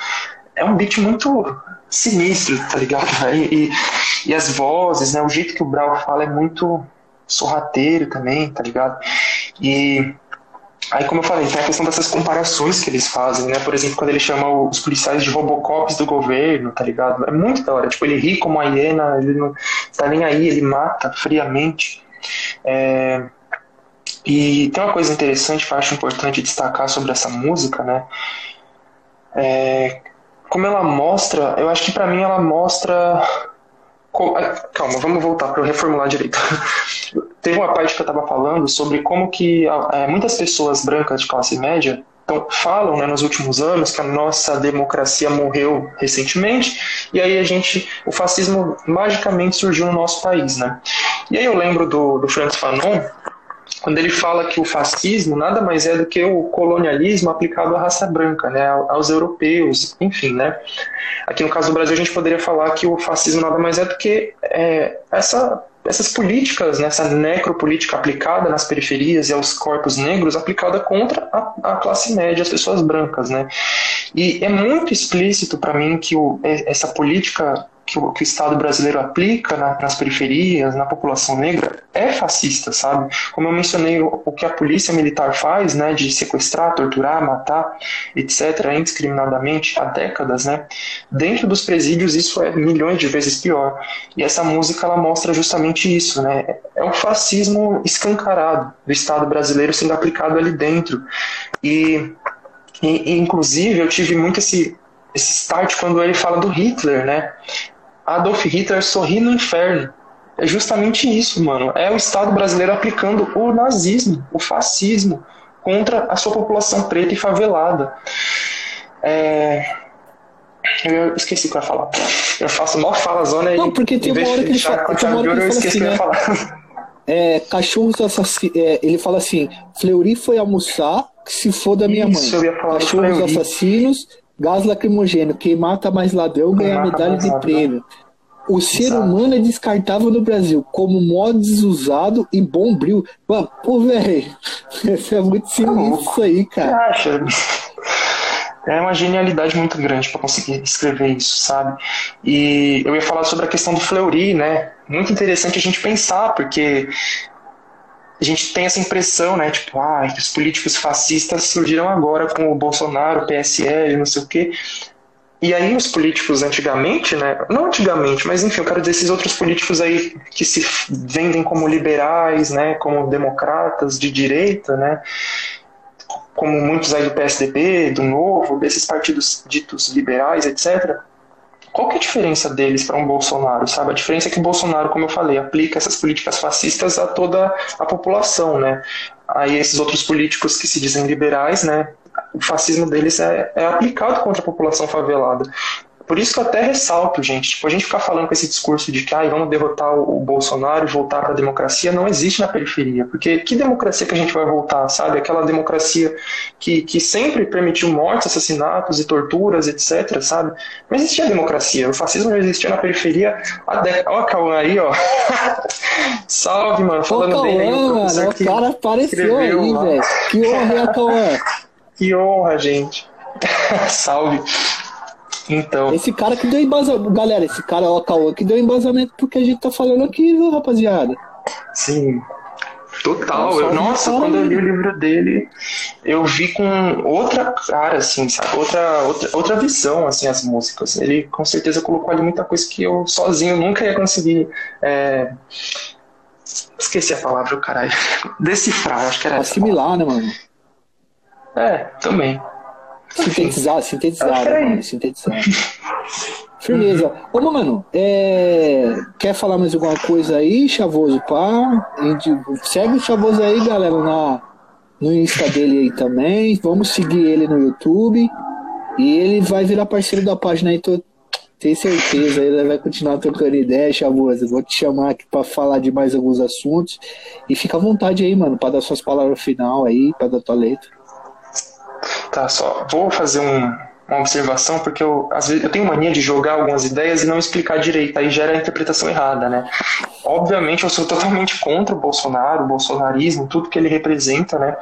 Speaker 2: é um beat muito sinistro, tá ligado? E, e, as vozes, né? O jeito que o Brau fala é muito sorrateiro também, tá ligado? E aí, como eu falei, tem a questão dessas comparações que eles fazem, né? Por exemplo, quando ele chama os policiais de robocops do governo, tá ligado? É muito da hora. Tipo, ele ri como a hiena, ele não tá nem aí, ele mata friamente. É... E tem uma coisa interessante que eu acho importante destacar sobre essa música, né? É, como ela mostra, eu acho que para mim ela mostra. Calma, vamos voltar para eu reformular direito. Teve uma parte que eu estava falando sobre como que é, muitas pessoas brancas de classe média então, falam né, nos últimos anos que a nossa democracia morreu recentemente e aí a gente, o fascismo magicamente surgiu no nosso país, né? E aí eu lembro do, do Franz Fanon quando ele fala que o fascismo nada mais é do que o colonialismo aplicado à raça branca, né, aos europeus, enfim, né. Aqui no caso do Brasil a gente poderia falar que o fascismo nada mais é do que é, essa essas políticas, né, essa necropolítica aplicada nas periferias e aos corpos negros, aplicada contra a, a classe média, as pessoas brancas, né? E é muito explícito para mim que o, essa política que o, que o Estado brasileiro aplica na, nas periferias, na população negra, é fascista, sabe? Como eu mencionei, o, o, que a polícia militar faz, né, de sequestrar, torturar, matar, etc., indiscriminadamente há décadas, né? Dentro dos presídios isso é milhões de vezes pior. E essa música ela mostra justamente isso, né? É um fascismo escancarado do Estado brasileiro sendo aplicado ali dentro. E, e inclusive eu tive muito esse esse start quando ele fala do Hitler, né? Adolf Hitler sorri no inferno. É justamente isso, mano. É o Estado brasileiro aplicando o nazismo, o fascismo, contra a sua população preta e favelada. É... Eu esqueci o que eu ia falar. Eu faço mó fala zona
Speaker 3: e. Não, porque tem uma hora que ele fala. Tem uma hora que ele fala assim, né? falar. É, cachorros assassinos. É, ele fala assim: Fleury foi almoçar, que se for da minha Isso, mãe. Cachorros assassinos Gás lacrimogêneo, quem mata mais ladrão ganha medalha de prêmio. O ser Exato. humano é descartável no Brasil como modo desusado e bom brilho. Mano, pô, velho, isso é muito sinistro isso aí, cara.
Speaker 2: acha? É uma genialidade muito grande para conseguir escrever isso, sabe? E eu ia falar sobre a questão do Fleury, né? Muito interessante a gente pensar, porque a gente tem essa impressão, né, tipo, ah, os políticos fascistas surgiram agora com o Bolsonaro, o PSL, não sei o quê. E aí os políticos antigamente, né, não antigamente, mas enfim, eu quero dizer esses outros políticos aí que se vendem como liberais, né, como democratas de direita, né, como muitos aí do PSDB, do Novo, desses partidos ditos liberais, etc., qual que é a diferença deles para um Bolsonaro, sabe? A diferença é que o Bolsonaro, como eu falei, aplica essas políticas fascistas a toda a população, né? Aí esses outros políticos que se dizem liberais, né? O fascismo deles é, é aplicado contra a população favelada. Por isso que eu até ressalto, gente, tipo, a gente ficar falando com esse discurso de que ah, vamos derrotar o Bolsonaro e voltar para a democracia, não existe na periferia. Porque que democracia que a gente vai voltar, sabe? Aquela democracia que, que sempre permitiu mortes, assassinatos e torturas, etc, sabe? Não existia democracia. O fascismo não existia na periferia há décadas. Ó, Cauã aí, ó. Salve, mano. Falando
Speaker 3: Ô,
Speaker 2: bem aí.
Speaker 3: Cauã, mano, o cara apareceu aí, velho. Que honra, Cauã.
Speaker 2: Que honra, gente. Salve. Então.
Speaker 3: Esse cara que deu embasamento. Galera, esse cara, ó, Cauã, que deu embasamento porque a gente tá falando aqui, viu, rapaziada?
Speaker 2: Sim. Total. Eu, nossa, quando eu li o livro dele, eu vi com outra cara, assim, sabe? Outra, outra, outra visão, assim, as músicas. Ele com certeza colocou ali muita coisa que eu sozinho nunca ia conseguir. É... Esqueci a palavra, caralho. Decifrar, acho que era
Speaker 3: Assimilar, né, mano?
Speaker 2: É, também.
Speaker 3: Sintetizar, sintetizar, mano, sintetizar. Firmeza. Ô, mano, é... quer falar mais alguma coisa aí, Chavoso? Pá? Segue o Chavoso aí, galera, na... no Insta dele aí também. Vamos seguir ele no YouTube. E ele vai virar parceiro da página aí, tô... tenho certeza. Ele vai continuar trocando ideia, Chavoso. Vou te chamar aqui pra falar de mais alguns assuntos. E fica à vontade aí, mano, pra dar suas palavras final aí, pra dar tua letra.
Speaker 2: Tá, só vou fazer um, uma observação, porque eu, às vezes, eu tenho mania de jogar algumas ideias e não explicar direito, aí gera a interpretação errada, né? Obviamente eu sou totalmente contra o Bolsonaro, o bolsonarismo, tudo que ele representa, né?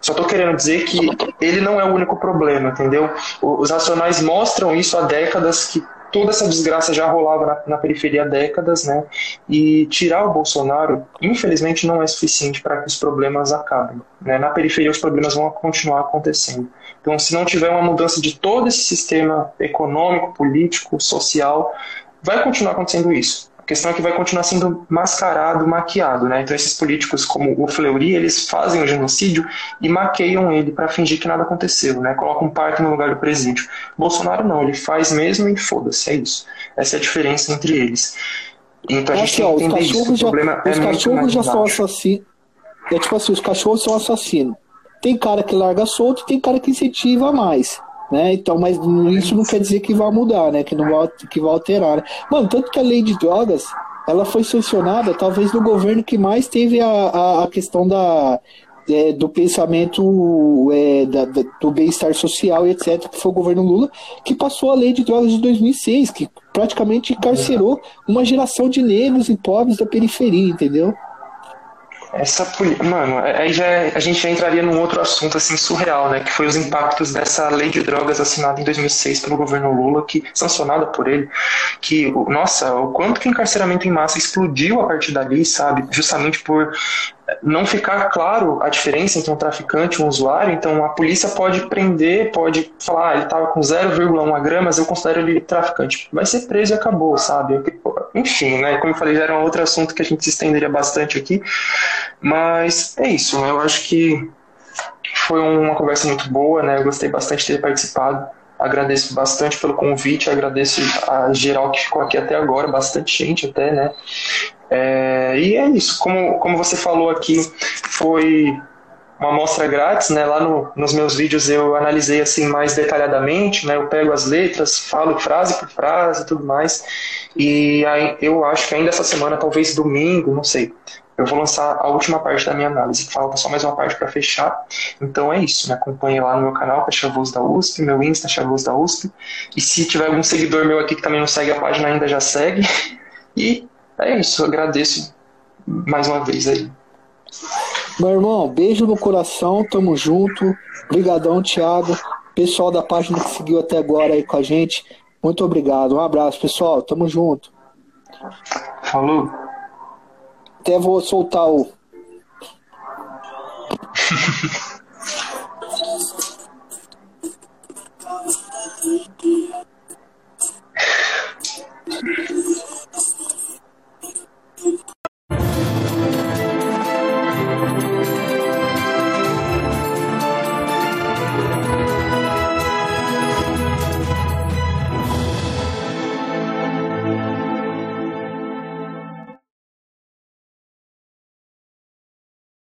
Speaker 2: Só tô querendo dizer que ele não é o único problema, entendeu? Os racionais mostram isso há décadas que toda essa desgraça já rolava na, na, periferia há décadas, né? E tirar o Bolsonaro, infelizmente, não é suficiente para que os problemas acabem. Né? Na periferia, os problemas vão continuar acontecendo. Então, se não tiver uma mudança de todo esse sistema econômico, político, social, vai continuar acontecendo isso. A questão é que vai continuar sendo mascarado, maquiado, né? Então esses políticos como o Fleury, eles fazem o genocídio e maqueiam ele para fingir que nada aconteceu, né? Colocam um parque no lugar do presídio. Bolsonaro não, ele faz mesmo e foda-se, é isso. Essa é a diferença entre eles. Então a gente é, tem que entender isso. O
Speaker 3: já,
Speaker 2: problema
Speaker 3: os
Speaker 2: é
Speaker 3: cachorros já são assassinos. É tipo assim, os cachorros são assassinos. Tem cara que larga solto e tem cara que incentiva mais. Né? Então, mas isso não quer dizer que vai mudar, né? Que não vai, que vai alterar. Né? Mano, tanto que a lei de drogas ela foi sancionada talvez no governo que mais teve a, a, a questão da, é, do pensamento é, da, da, do bem-estar social e etc., que foi o governo Lula, que passou a lei de drogas de 2006, que praticamente encarcerou uma geração de negros e pobres da periferia, entendeu?
Speaker 2: Essa mano, é, aí já é, a gente já entraria num outro assunto assim surreal, né, que foi os impactos dessa lei de drogas assinada em 2006 pelo governo Lula, que sancionada por ele, que nossa, o quanto que o encarceramento em massa explodiu a partir dali, sabe, justamente por não ficar claro a diferença entre um traficante e um usuário, então a polícia pode prender, pode falar, ah, ele estava com 0,1 gramas, eu considero ele traficante. Vai ser preso e acabou, sabe? Enfim, né? Como eu falei, já era um outro assunto que a gente se estenderia bastante aqui, mas é isso, né? Eu acho que foi uma conversa muito boa, né? Eu gostei bastante de ter participado. Agradeço bastante pelo convite, agradeço a geral que ficou aqui até agora, bastante gente até, né? É, e é isso, como, como você falou aqui, foi uma amostra grátis, né? Lá no, nos meus vídeos eu analisei assim mais detalhadamente, né? Eu pego as letras, falo frase por frase e tudo mais. E aí eu acho que ainda essa semana, talvez domingo, não sei, eu vou lançar a última parte da minha análise. Falta só mais uma parte para fechar. Então é isso. Me acompanhe lá no meu canal, que Chavoso da USP, meu Insta, Chavoso da USP. E se tiver algum seguidor meu aqui que também não segue a página ainda, já segue. E é isso, eu agradeço mais uma vez aí.
Speaker 3: Meu irmão, beijo no coração, tamo junto. Obrigadão, Thiago. Pessoal da página que seguiu até agora aí com a gente, muito obrigado. Um abraço, pessoal. Tamo junto.
Speaker 2: Falou.
Speaker 3: Até vou soltar o.